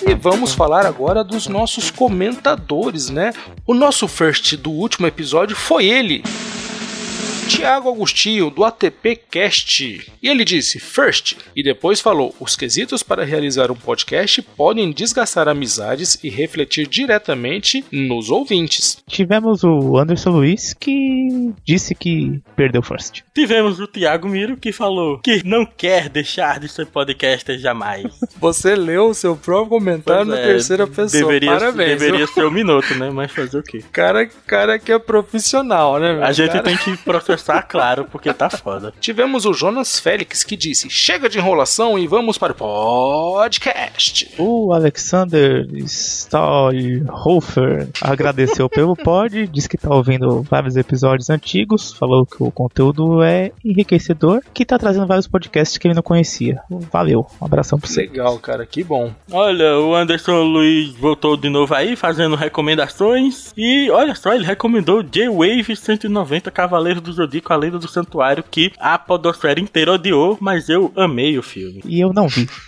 E vamos falar agora dos nossos comentadores, né? O nosso first do último episódio foi ele. Tiago Agostinho, do ATP Cast. E ele disse, first, e depois falou: os quesitos para realizar um podcast podem desgastar amizades e refletir diretamente nos ouvintes. Tivemos o Anderson Luiz que disse que perdeu first. Tivemos o Thiago Miro que falou que não quer deixar de ser podcaster jamais. Você leu o seu próprio comentário Pois na é, terceira pessoa. Deveria, Parabéns. deveria ser um minuto, né? Mas fazer o quê? Cara, cara que é profissional, né? meu? A gente Cara- tem que processar começar, claro, porque tá foda. Tivemos o Jonas Félix que disse: chega de enrolação e vamos para o podcast. O Alexander Stahlhofer agradeceu pelo pod, disse que tá ouvindo vários episódios antigos, falou que o conteúdo é enriquecedor, que tá trazendo vários podcasts que ele não conhecia. Valeu, um abração pra você. Legal, cara, que bom. Olha, o Anderson Luiz voltou de novo aí, fazendo recomendações. E olha só, ele recomendou J-Wave 190 Cavaleiros do Zodíaco, a Lenda do Santuário, que a podosfera inteira odiou, mas eu amei o filme. E eu não vi.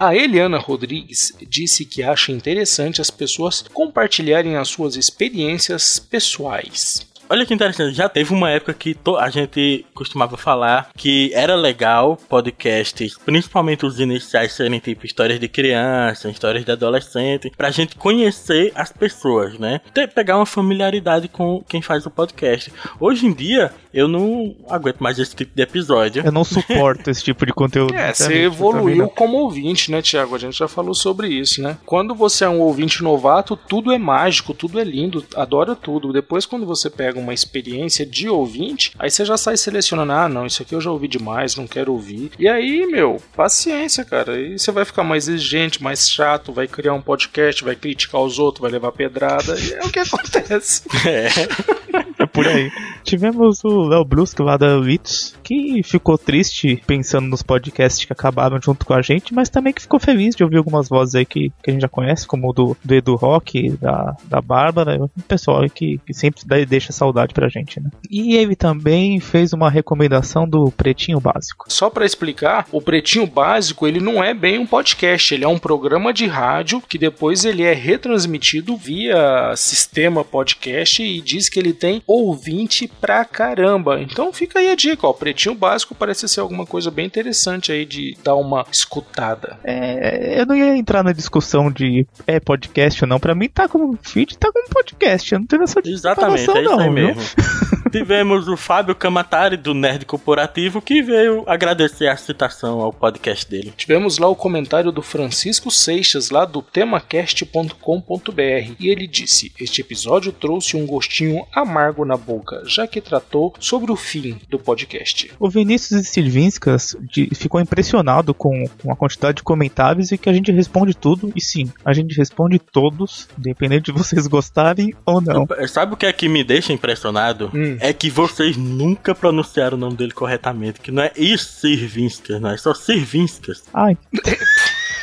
A Eliana Rodrigues disse que acha interessante as pessoas compartilharem as suas experiências pessoais. Olha que interessante, já teve uma época que to- a gente costumava falar que era legal podcasts, principalmente os iniciais serem tipo histórias de criança, histórias de adolescente, pra gente conhecer as pessoas, né? Ter, pegar uma familiaridade com quem faz o podcast. Hoje em dia, eu não aguento mais esse tipo de episódio. Eu não suporto esse tipo de conteúdo. É, você evoluiu como ouvinte, né, Tiago? A gente já falou sobre isso, né? Quando você é um ouvinte novato, tudo é mágico, tudo é lindo, adora tudo. Depois, quando você pega uma experiência de ouvinte, aí você já sai selecionando: ah, não, isso aqui eu já ouvi demais, não quero ouvir. E aí, meu, paciência, cara. Aí você vai ficar mais exigente, mais chato, vai criar um podcast, vai criticar os outros, vai levar pedrada. E é o que acontece. É. Por aí. Tivemos o Léo Brusque lá da Vitos, que ficou triste pensando nos podcasts que acabaram junto com a gente, mas também que ficou feliz de ouvir algumas vozes aí que, que a gente já conhece, como o do, do Edu Rock, da, da Bárbara, um pessoal aí que, que sempre deixa saudade pra gente, né? E ele também fez uma recomendação do Pretinho Básico. Só pra explicar, o Pretinho Básico ele não é bem um podcast, ele é um programa de rádio que depois ele é retransmitido via sistema podcast e diz que ele tem ouvinte pra caramba. Então fica aí a dica, ó, Pretinho Básico parece ser alguma coisa bem interessante aí de dar uma escutada. É, eu não ia entrar na discussão de é podcast ou não. Pra mim tá como feed, tá como podcast. Eu não tenho essa Exatamente, é isso aí não, viu? mesmo. Tivemos o Fábio Camatari, do Nerd Corporativo, que veio agradecer a citação ao podcast dele. Tivemos lá o comentário do Francisco Seixas, lá do temacast.com.br, e ele disse: Este episódio trouxe um gostinho amargo na boca, já que tratou sobre o fim do podcast. O Vinícius Silvinskas ficou impressionado com, com a quantidade de comentários e que a gente responde tudo. E sim, a gente responde todos, independente de vocês gostarem ou não. Sabe o que é que me deixa impressionado? Hum. É que vocês nunca pronunciaram o nome dele corretamente, que não é Sirvinskas, não é só Sirvinskas. Ai,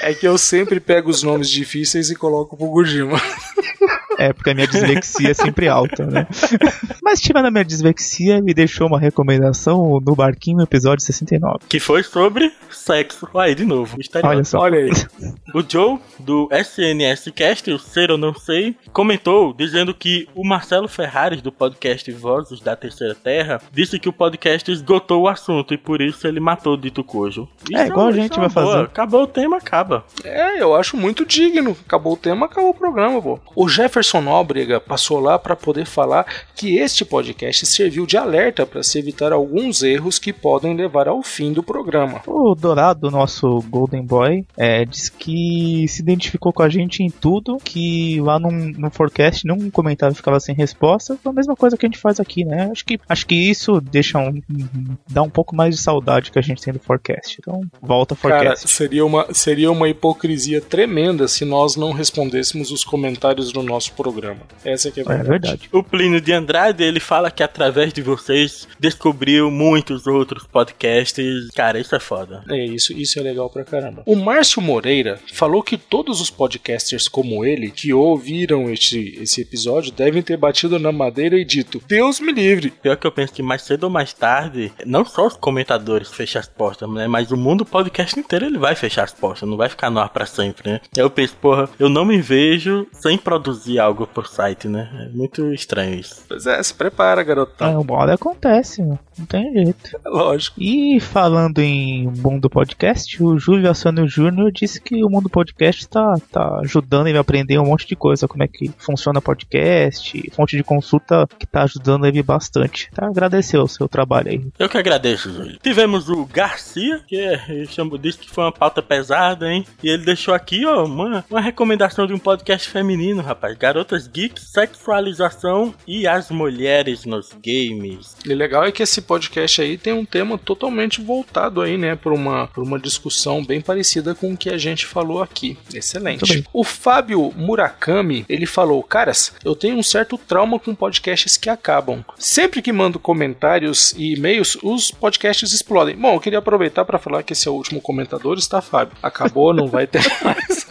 É que eu sempre pego os nomes difíceis e coloco pro Gujima. é porque a minha dislexia é sempre alta, né? Mas tirando a minha dislexia, me deixou uma recomendação no Barquinho, episódio 69. Que foi sobre sexo. Aí, de novo. misterioso. Olha só. Olha aí. O Joe, do SNS Cast, o Ser ou Não Sei, comentou dizendo que o Marcelo Ferrares, do podcast Vozes da Terceira Terra, disse que o podcast esgotou o assunto e por isso ele matou o Dito Cojo. É, igual a isso gente uma vai boa. fazer. Acabou o tema, acaba. É, eu acho muito digno. Acabou o tema, acabou o programa, pô. O Jefferson Nóbrega passou lá para poder falar que este podcast serviu de alerta para se evitar alguns erros que podem levar ao fim do programa. O Dourado, nosso Golden Boy, é, diz que se identificou com a gente em tudo, que lá no, no forecast nenhum comentário ficava sem resposta, foi a mesma coisa que a gente faz aqui, né? Acho que, acho que isso deixa um, dá um pouco mais de saudade que a gente tem do forecast. Então, volta Cara, forecast. seria uma, seria uma hipocrisia tremenda se nós não respondêssemos os comentários do nosso programa. Essa que é a É verdade. verdade. O Plínio de Andrade, ele fala que através de vocês descobriu muitos outros podcasts. Cara, isso é foda. É isso, isso é legal pra caramba. O Márcio Moreira falou que todos os podcasters como ele que ouviram este, esse episódio devem ter batido na madeira e dito: Deus me livre. Pior que eu penso que mais cedo ou mais tarde, não só os comentadores fecham as portas, né? Mas o mundo podcast inteiro ele vai fechar as portas, não vai ficar no ar pra sempre, né? Eu penso, porra, eu não me vejo sem produzir algo pro site, né? É muito estranho isso. Pois é, se prepara, garotão. É, uma hora acontece, não não tem jeito. É lógico. E falando em mundo podcast, o Júlio Assânio Júnior disse que o mundo podcast tá, tá ajudando ele a aprender um monte de coisa, como é que funciona podcast, fonte de consulta que tá ajudando ele bastante. Tá, agradeceu o seu trabalho aí. Eu que agradeço, Júlio. Tivemos o Garcia, que é, chamou, disse que foi uma pauta pesada, hein? E ele deixou aqui, ó, uma, uma recomendação de um podcast feminino, rapaz. garotas geeks, sexualização e as mulheres nos games. E legal é que esse podcast aí tem um tema totalmente voltado aí, né, para uma, pra uma discussão bem parecida com o que a gente falou aqui. Excelente. O Fábio Murakami, ele falou: Caras, eu tenho um certo trauma com podcasts que acabam. Sempre que mando comentários e e-mails, os podcasts explodem. Bom, eu queria aproveitar para falar que esse é o último comentador, está Fábio. Acabou, não vai ter mais.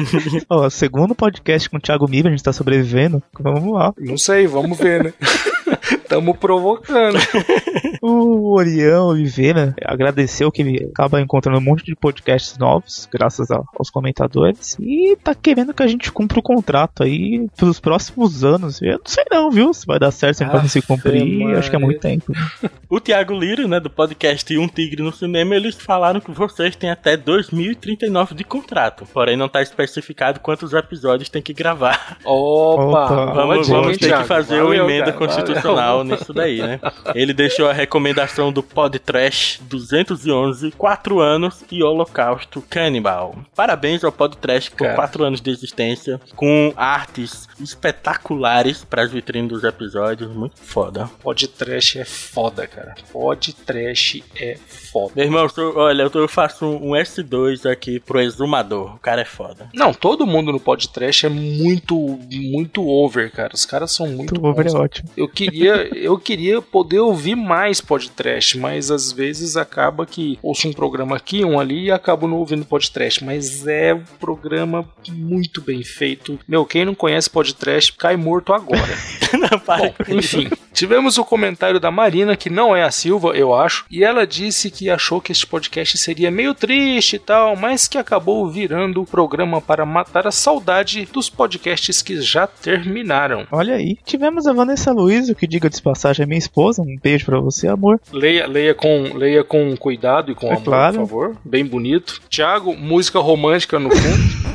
Ó, segundo podcast com o Thiago Miba, a gente tá sobrevivendo. Vamos lá. Não sei, vamos ver, né? Tamo provocando. O Orião Oliveira agradeceu que ele acaba encontrando um monte de podcasts novos, graças a- aos comentadores, e tá querendo que a gente cumpra o contrato aí pelos próximos anos. Eu não sei não, viu? Se vai dar certo, se vai conseguir cumprir, Maria. acho que é muito tempo. O Thiago Liro, né, do podcast Um Tigre no Cinema, eles falaram que vocês têm até 2039 de contrato. Porém, não tá especificado quantos episódios tem que gravar. Opa, Opa. Vamos, vamos ter que fazer Valeu, uma emenda cara, constitucional valeu. nisso daí, né? Ele deixou a recomendação do Pod Trash 211, 4 anos e Holocausto Cannibal. Parabéns ao Pod Trash por Cara. 4 anos de existência, com artes espetaculares para as vitrines dos episódios, muito foda. Pod trash é foda, cara. Pod trash é foda. Meu irmão, eu sou- olha, eu, faço um S2 aqui pro exumador. O cara é foda. Não, todo mundo no pod trash é muito, muito over, cara. Os caras são muito Muito over é bons. ótimo. Eu queria, eu queria poder ouvir mais podcast, mas às vezes acaba que ouço um programa aqui, um ali e acabo não ouvindo podcast. Mas é um programa muito bem feito. Meu, quem não conhece podcast cai morto agora. Não, para Bom, enfim, tivemos o comentário da Marina, que não é a Silva, eu acho, e ela disse que achou que este podcast seria meio triste e tal, mas que acabou virando o programa para matar a saudade dos podcasts que já terminaram. Olha aí. Tivemos a Vanessa Luiz, o que diga de passagem é minha esposa. Um beijo pra você, amor. Leia, leia, com, leia com cuidado e com É amor, claro. por favor. Bem bonito. Tiago, música romântica no fundo.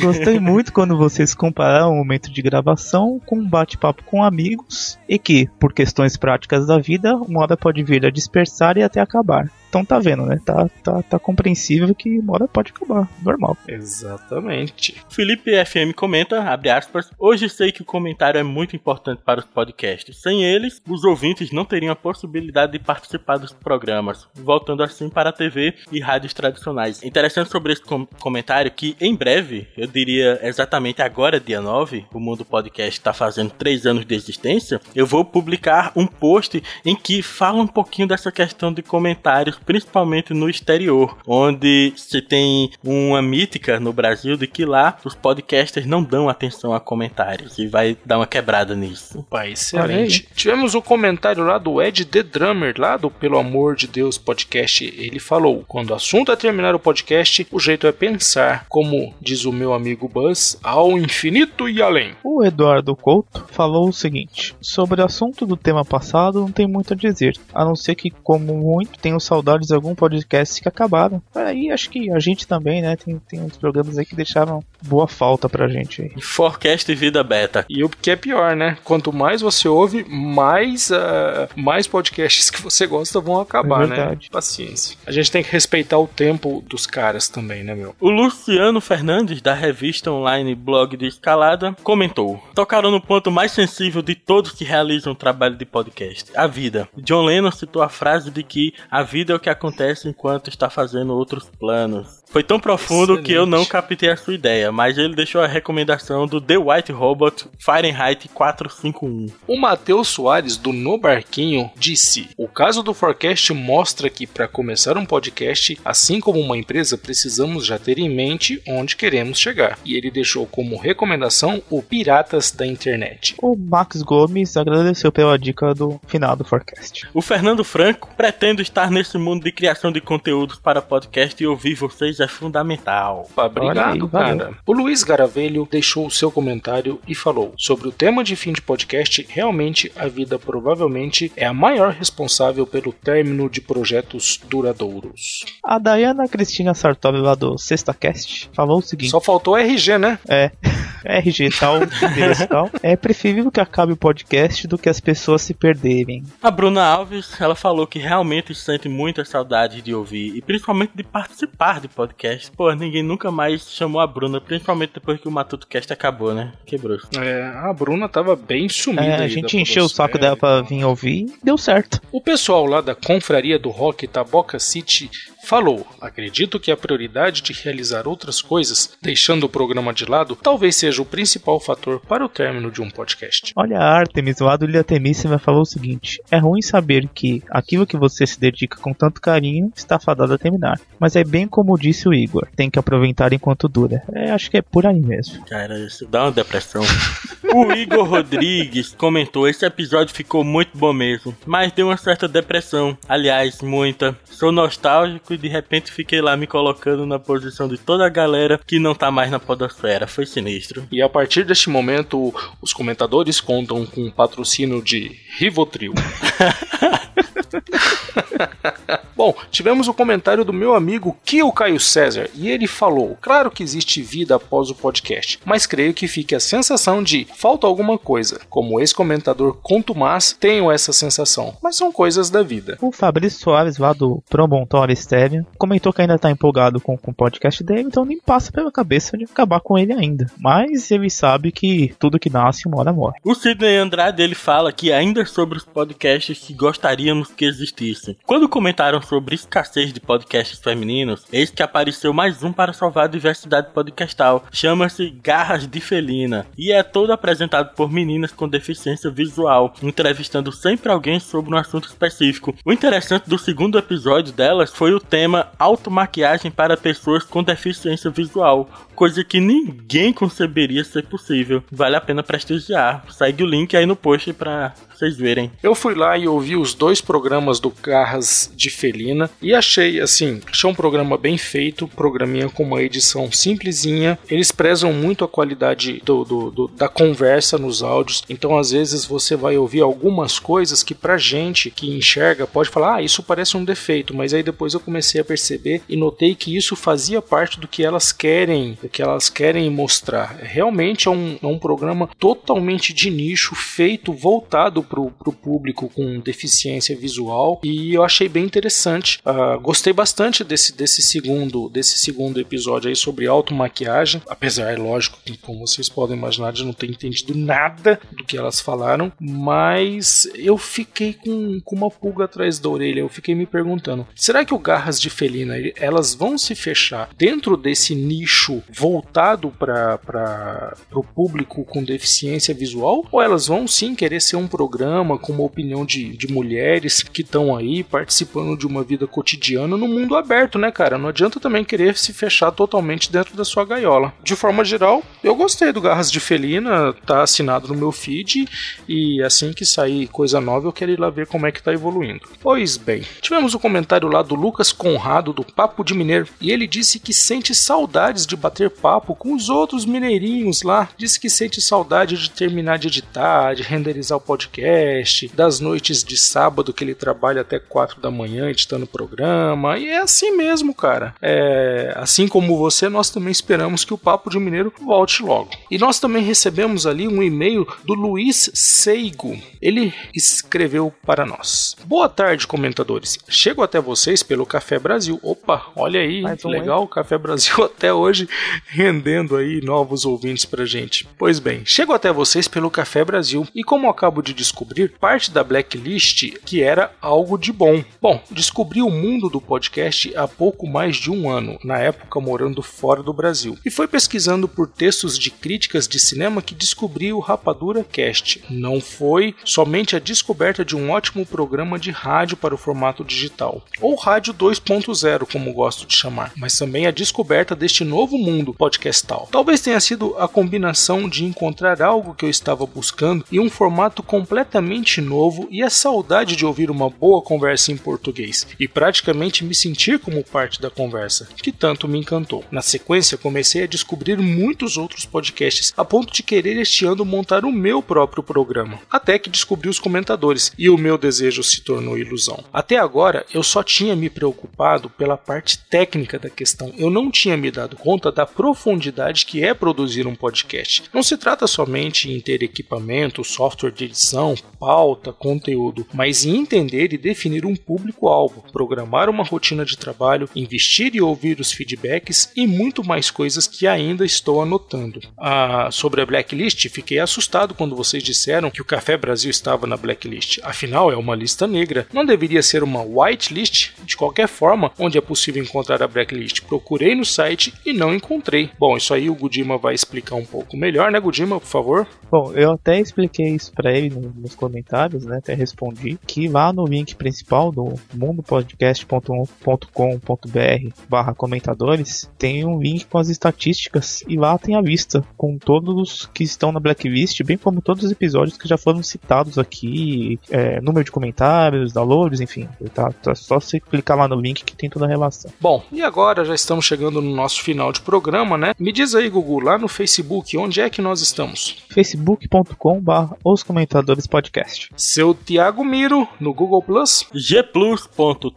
Gostei muito quando vocês compararam o momento de gravação com um bate-papo com amigos e que, por questões práticas da vida, uma hora pode vir a dispersar e até acabar. Então tá vendo, né? Tá, tá, tá compreensível que uma hora pode acabar. Normal. Exatamente. Felipe FM comenta, abre aspas, hoje sei que o comentário é muito importante para os podcasts. Sem eles, os ouvintes não teriam a possibilidade de participar dos programas, voltando assim para a TV e rádios tradicionais. Interessante sobre esse com- comentário que, em breve, eu diria exatamente agora, dia 9, o Mundo Podcast está fazendo 3 anos de existência, eu vou publicar um post em que fala um pouquinho dessa questão de comentários, principalmente no exterior, onde se tem uma mítica no Brasil de que lá os podcasters não dão atenção a comentários e vai dar uma quebrada nisso. Pá, excelente. Tivemos o comentário lá do Ed The Drummer, lá do Pelo Amor de Deus podcast. Ele falou: quando o assunto é terminar o podcast, o jeito é pensar, como diz o meu amigo Buzz, ao infinito e além. O Eduardo Couto falou o seguinte: sobre o assunto do tema passado, não tem muito a dizer, a não ser que, como muito, tenho saudades de algum podcast que acabaram. Aí acho que a gente também, né? Tem, tem uns programas aí que deixaram boa falta pra gente aí. Forecast e Vida Beta. E o que é pior, né? Quanto mais você ouve, mais, ah, mais podcasts que você gosta vão acabar, É né? Paciência. A gente tem que respeitar o tempo dos caras também, né, meu? O Luciano Fernandes, da revista online Blog de Escalada, comentou: Tocaram no ponto mais sensível de todos que realizam um trabalho de podcast: a vida. John Lennon citou a frase de que a vida o que acontece enquanto está fazendo outros planos. Foi tão profundo que eu não Excelente. captei a sua ideia, mas ele deixou a recomendação do The White Robot Fahrenheit 451. O Matheus Soares, do No Barquinho, disse: O caso do Forecast mostra que, para começar um podcast, assim como uma empresa, precisamos já ter em mente onde queremos chegar. E ele deixou como recomendação o Piratas da Internet. O Max Gomes agradeceu pela dica do final do forecast. O Fernando Franco pretendo estar nesse mundo de criação de conteúdos para podcast e ouvir vocês é fundamental. Opa, obrigado, aí, cara. O Luiz Garavelho deixou o seu comentário e falou sobre o tema de fim de podcast. Realmente, a vida provavelmente é a maior responsável pelo término de projetos duradouros. A Dayana Cristina Sartori lá do Sexta Cast falou o seguinte: Só faltou RG, né? É. RG tal, endereço tal. É preferível que acabe o podcast do que as pessoas se perderem. A Bruna Alves, ela falou que realmente sente muita saudade de ouvir e principalmente de participar de podcast. Pô, ninguém nunca mais chamou a Bruna, principalmente depois que o Matuto Cast acabou, né? Quebrou. É, a Bruna tava bem sumida. É, a gente encheu o saco dela pra vir ouvir e deu certo. O pessoal lá da Confraria do Rock Taboca City falou: Acredito que a prioridade de realizar outras coisas, deixando o programa de lado, talvez seja o principal fator para o término de um podcast. Olha, a Artemis, o Adulha Temíssima, falou o seguinte: É ruim saber que aquilo que você se dedica com tanto carinho está fadado a terminar. Mas é bem como disse o Igor: tem que aproveitar enquanto dura. É, acho que é por aí mesmo. Cara, isso dá uma depressão. o Igor Rodrigues comentou: esse episódio ficou muito bom mesmo, mas deu uma certa depressão. Aliás, muita. Sou nostálgico e de repente fiquei lá me colocando na posição de toda a galera que não tá mais na podosfera. Foi sinistro. E a partir deste momento, os comentadores contam com o patrocínio de Rivotril. Bom, tivemos o comentário do meu amigo Kio Caio César e ele falou: Claro que existe vida após o podcast, mas creio que fique a sensação de falta alguma coisa. Como ex-comentador contumaz, tenho essa sensação, mas são coisas da vida. O Fabrício Soares, lá do Promontório Estéreo, comentou que ainda tá empolgado com, com o podcast dele, então nem passa pela cabeça de acabar com ele ainda. Mas ele sabe que tudo que nasce uma hora morre. O Sidney Andrade ele fala que ainda sobre os podcasts que gostaríamos que existissem. Quando comentaram sobre escassez de podcasts femininos, eis que apareceu mais um para salvar a diversidade podcastal. Chama-se Garras de Felina e é todo apresentado por meninas com deficiência visual, entrevistando sempre alguém sobre um assunto específico. O interessante do segundo episódio delas foi o tema automaquiagem para pessoas com deficiência visual, coisa que ninguém conceberia ser possível. Vale a pena prestigiar. Segue o link aí no post pra vocês verem. Eu fui lá e ouvi os dois programas do Garras de Felina e achei assim, achei um programa bem feito, programinha com uma edição simplesinha. Eles prezam muito a qualidade do, do- do- da conversa nos áudios, então às vezes você vai ouvir algumas coisas que pra gente que enxerga pode falar, ah, isso parece um defeito, mas aí depois eu comecei a perceber e notei que isso fazia parte do que elas querem, do que elas querem mostrar. Realmente é um, é um programa totalmente de nicho, feito, voltado pro, pro público com deficiência visual e eu achei bem interessante. Ah, gostei bastante desse, desse segundo desse segundo episódio aí sobre automaquiagem, apesar, é lógico, que, como vocês podem imaginar, de não ter entendido nada do que elas falaram, mas eu fiquei com, com uma pulga atrás da orelha, eu fiquei me perguntando, será que o Garras de Felina, elas vão se fechar dentro desse nicho voltado para o público com deficiência visual? Ou elas vão sim querer ser um programa com uma opinião de, de mulheres que estão aí participando de uma vida cotidiana no mundo aberto, né, cara? Não adianta também querer se fechar totalmente dentro da sua gaiola. De forma geral, eu gostei do Garras de Felina, tá assinado no meu feed e assim que sair coisa nova eu quero ir lá ver como é que tá evoluindo. Pois bem, tivemos o comentário lá do Lucas Conrado do Papo de Mineiro e ele disse que sente saudades de bater papo com os outros mineirinhos lá. Disse que sente saudade de terminar de editar, de renderizar o podcast, das noites de sábado que ele trabalha até 4 da manhã editando o programa. E é assim mesmo, cara. É, assim como você, nós também esperamos que o Papo de Mineiro volte logo. E nós também recebemos ali um e-mail do Luiz Seigo. Ele escreveu para nós. Boa tarde, comentadores. Chego até vocês pelo Café Brasil. Opa, olha aí, um, legal, Café Brasil até hoje rendendo aí novos ouvintes pra gente. Pois bem, chego até vocês pelo Café Brasil e como acabo de descobrir, parte da blacklist que era algo de bom. Bom, descobri o mundo do podcast há pouco mais de um ano, na época morando fora do Brasil. E foi pesquisando por textos de críticas de cinema que descobri o Rapadura Cast. Não foi somente a descoberta de um ótimo programa de rádio para o formato digital, ou rádio 2.0, como gosto de chamar, mas também a descoberta deste novo mundo podcastal. Talvez tenha sido a combinação de encontrar algo que eu estava buscando e um formato completamente novo e a saudade de ouvir uma boa conversa em português e praticamente me sentir como parte da conversa, que tanto me encantou. Na sequência, comecei a descobrir muitos outros podcasts a ponto de querer este ano montar o meu próprio programa, até que descobri os comentadores e o meu desejo se tornou ilusão. Até agora, eu só tinha me preocupado pela parte técnica da questão, eu não tinha me dado conta da profundidade que é produzir um podcast. Não se trata somente em ter equipamento, software de edição, pauta, conteúdo, mas em entender e definir um público-alvo, programar uma rotina de trabalho, investir e ouvir os feedbacks e muito mais coisas que ainda estou anotando. Ah, sobre a blacklist, fiquei assustado quando vocês disseram que o Café Brasil estava na blacklist. Afinal, é uma lista negra. Não deveria ser uma whitelist? De qualquer forma, onde é possível encontrar a blacklist? Procurei no site e não encontrei. Bom, isso aí o Gudima vai explicar um pouco melhor, né, Gudima, por favor? Bom, eu até expliquei isso pra ele no- nos comentários, né? Até respondi que lá no link principal do mundopodcast.com.br barra comentadores tem um link com as estatísticas e lá tem a lista com todos os que estão na blacklist, bem como todos os episódios que já foram citados aqui, é, número de comentários, downloads, enfim. Tá, tá só você clicar lá no link que tem toda a relação. Bom, e agora já estamos chegando no nosso final de programa, né? Me diz aí, Gugu, lá no Facebook, onde é que nós estamos? facebook.com barra os comentadores podcast. Seu Tiago Miro no Google Plus? gplus.to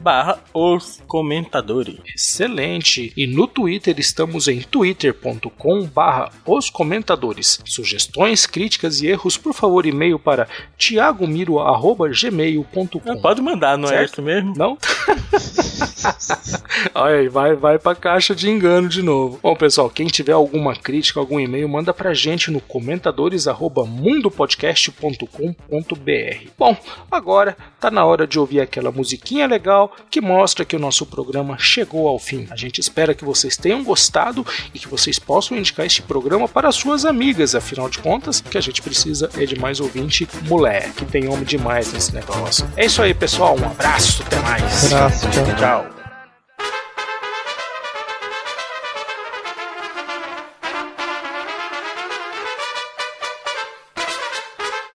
barra os comentadores. Excelente! E no Twitter estamos em twitter.com barra os comentadores. Sugestões, críticas e erros, por favor, e-mail para tiagomiro.gmail.com Pode mandar, não é Certo. isso mesmo? Não? Olha aí, vai, vai pra caixa de engano de novo. Bom, pessoal, quem tiver alguma crítica, algum e-mail, manda pra gente no comentadores@mundopodcast.com.br. Bom, agora tá na hora de ouvir aquela musiquinha legal que mostra que o nosso programa chegou ao fim. A gente espera que vocês tenham gostado e que vocês possam indicar este programa para suas amigas. Afinal de contas, o que a gente precisa é de mais ouvinte moleque. Tem homem demais nesse negócio. É isso aí, pessoal. Um abraço, até mais. Abraço, tchau. Tchau.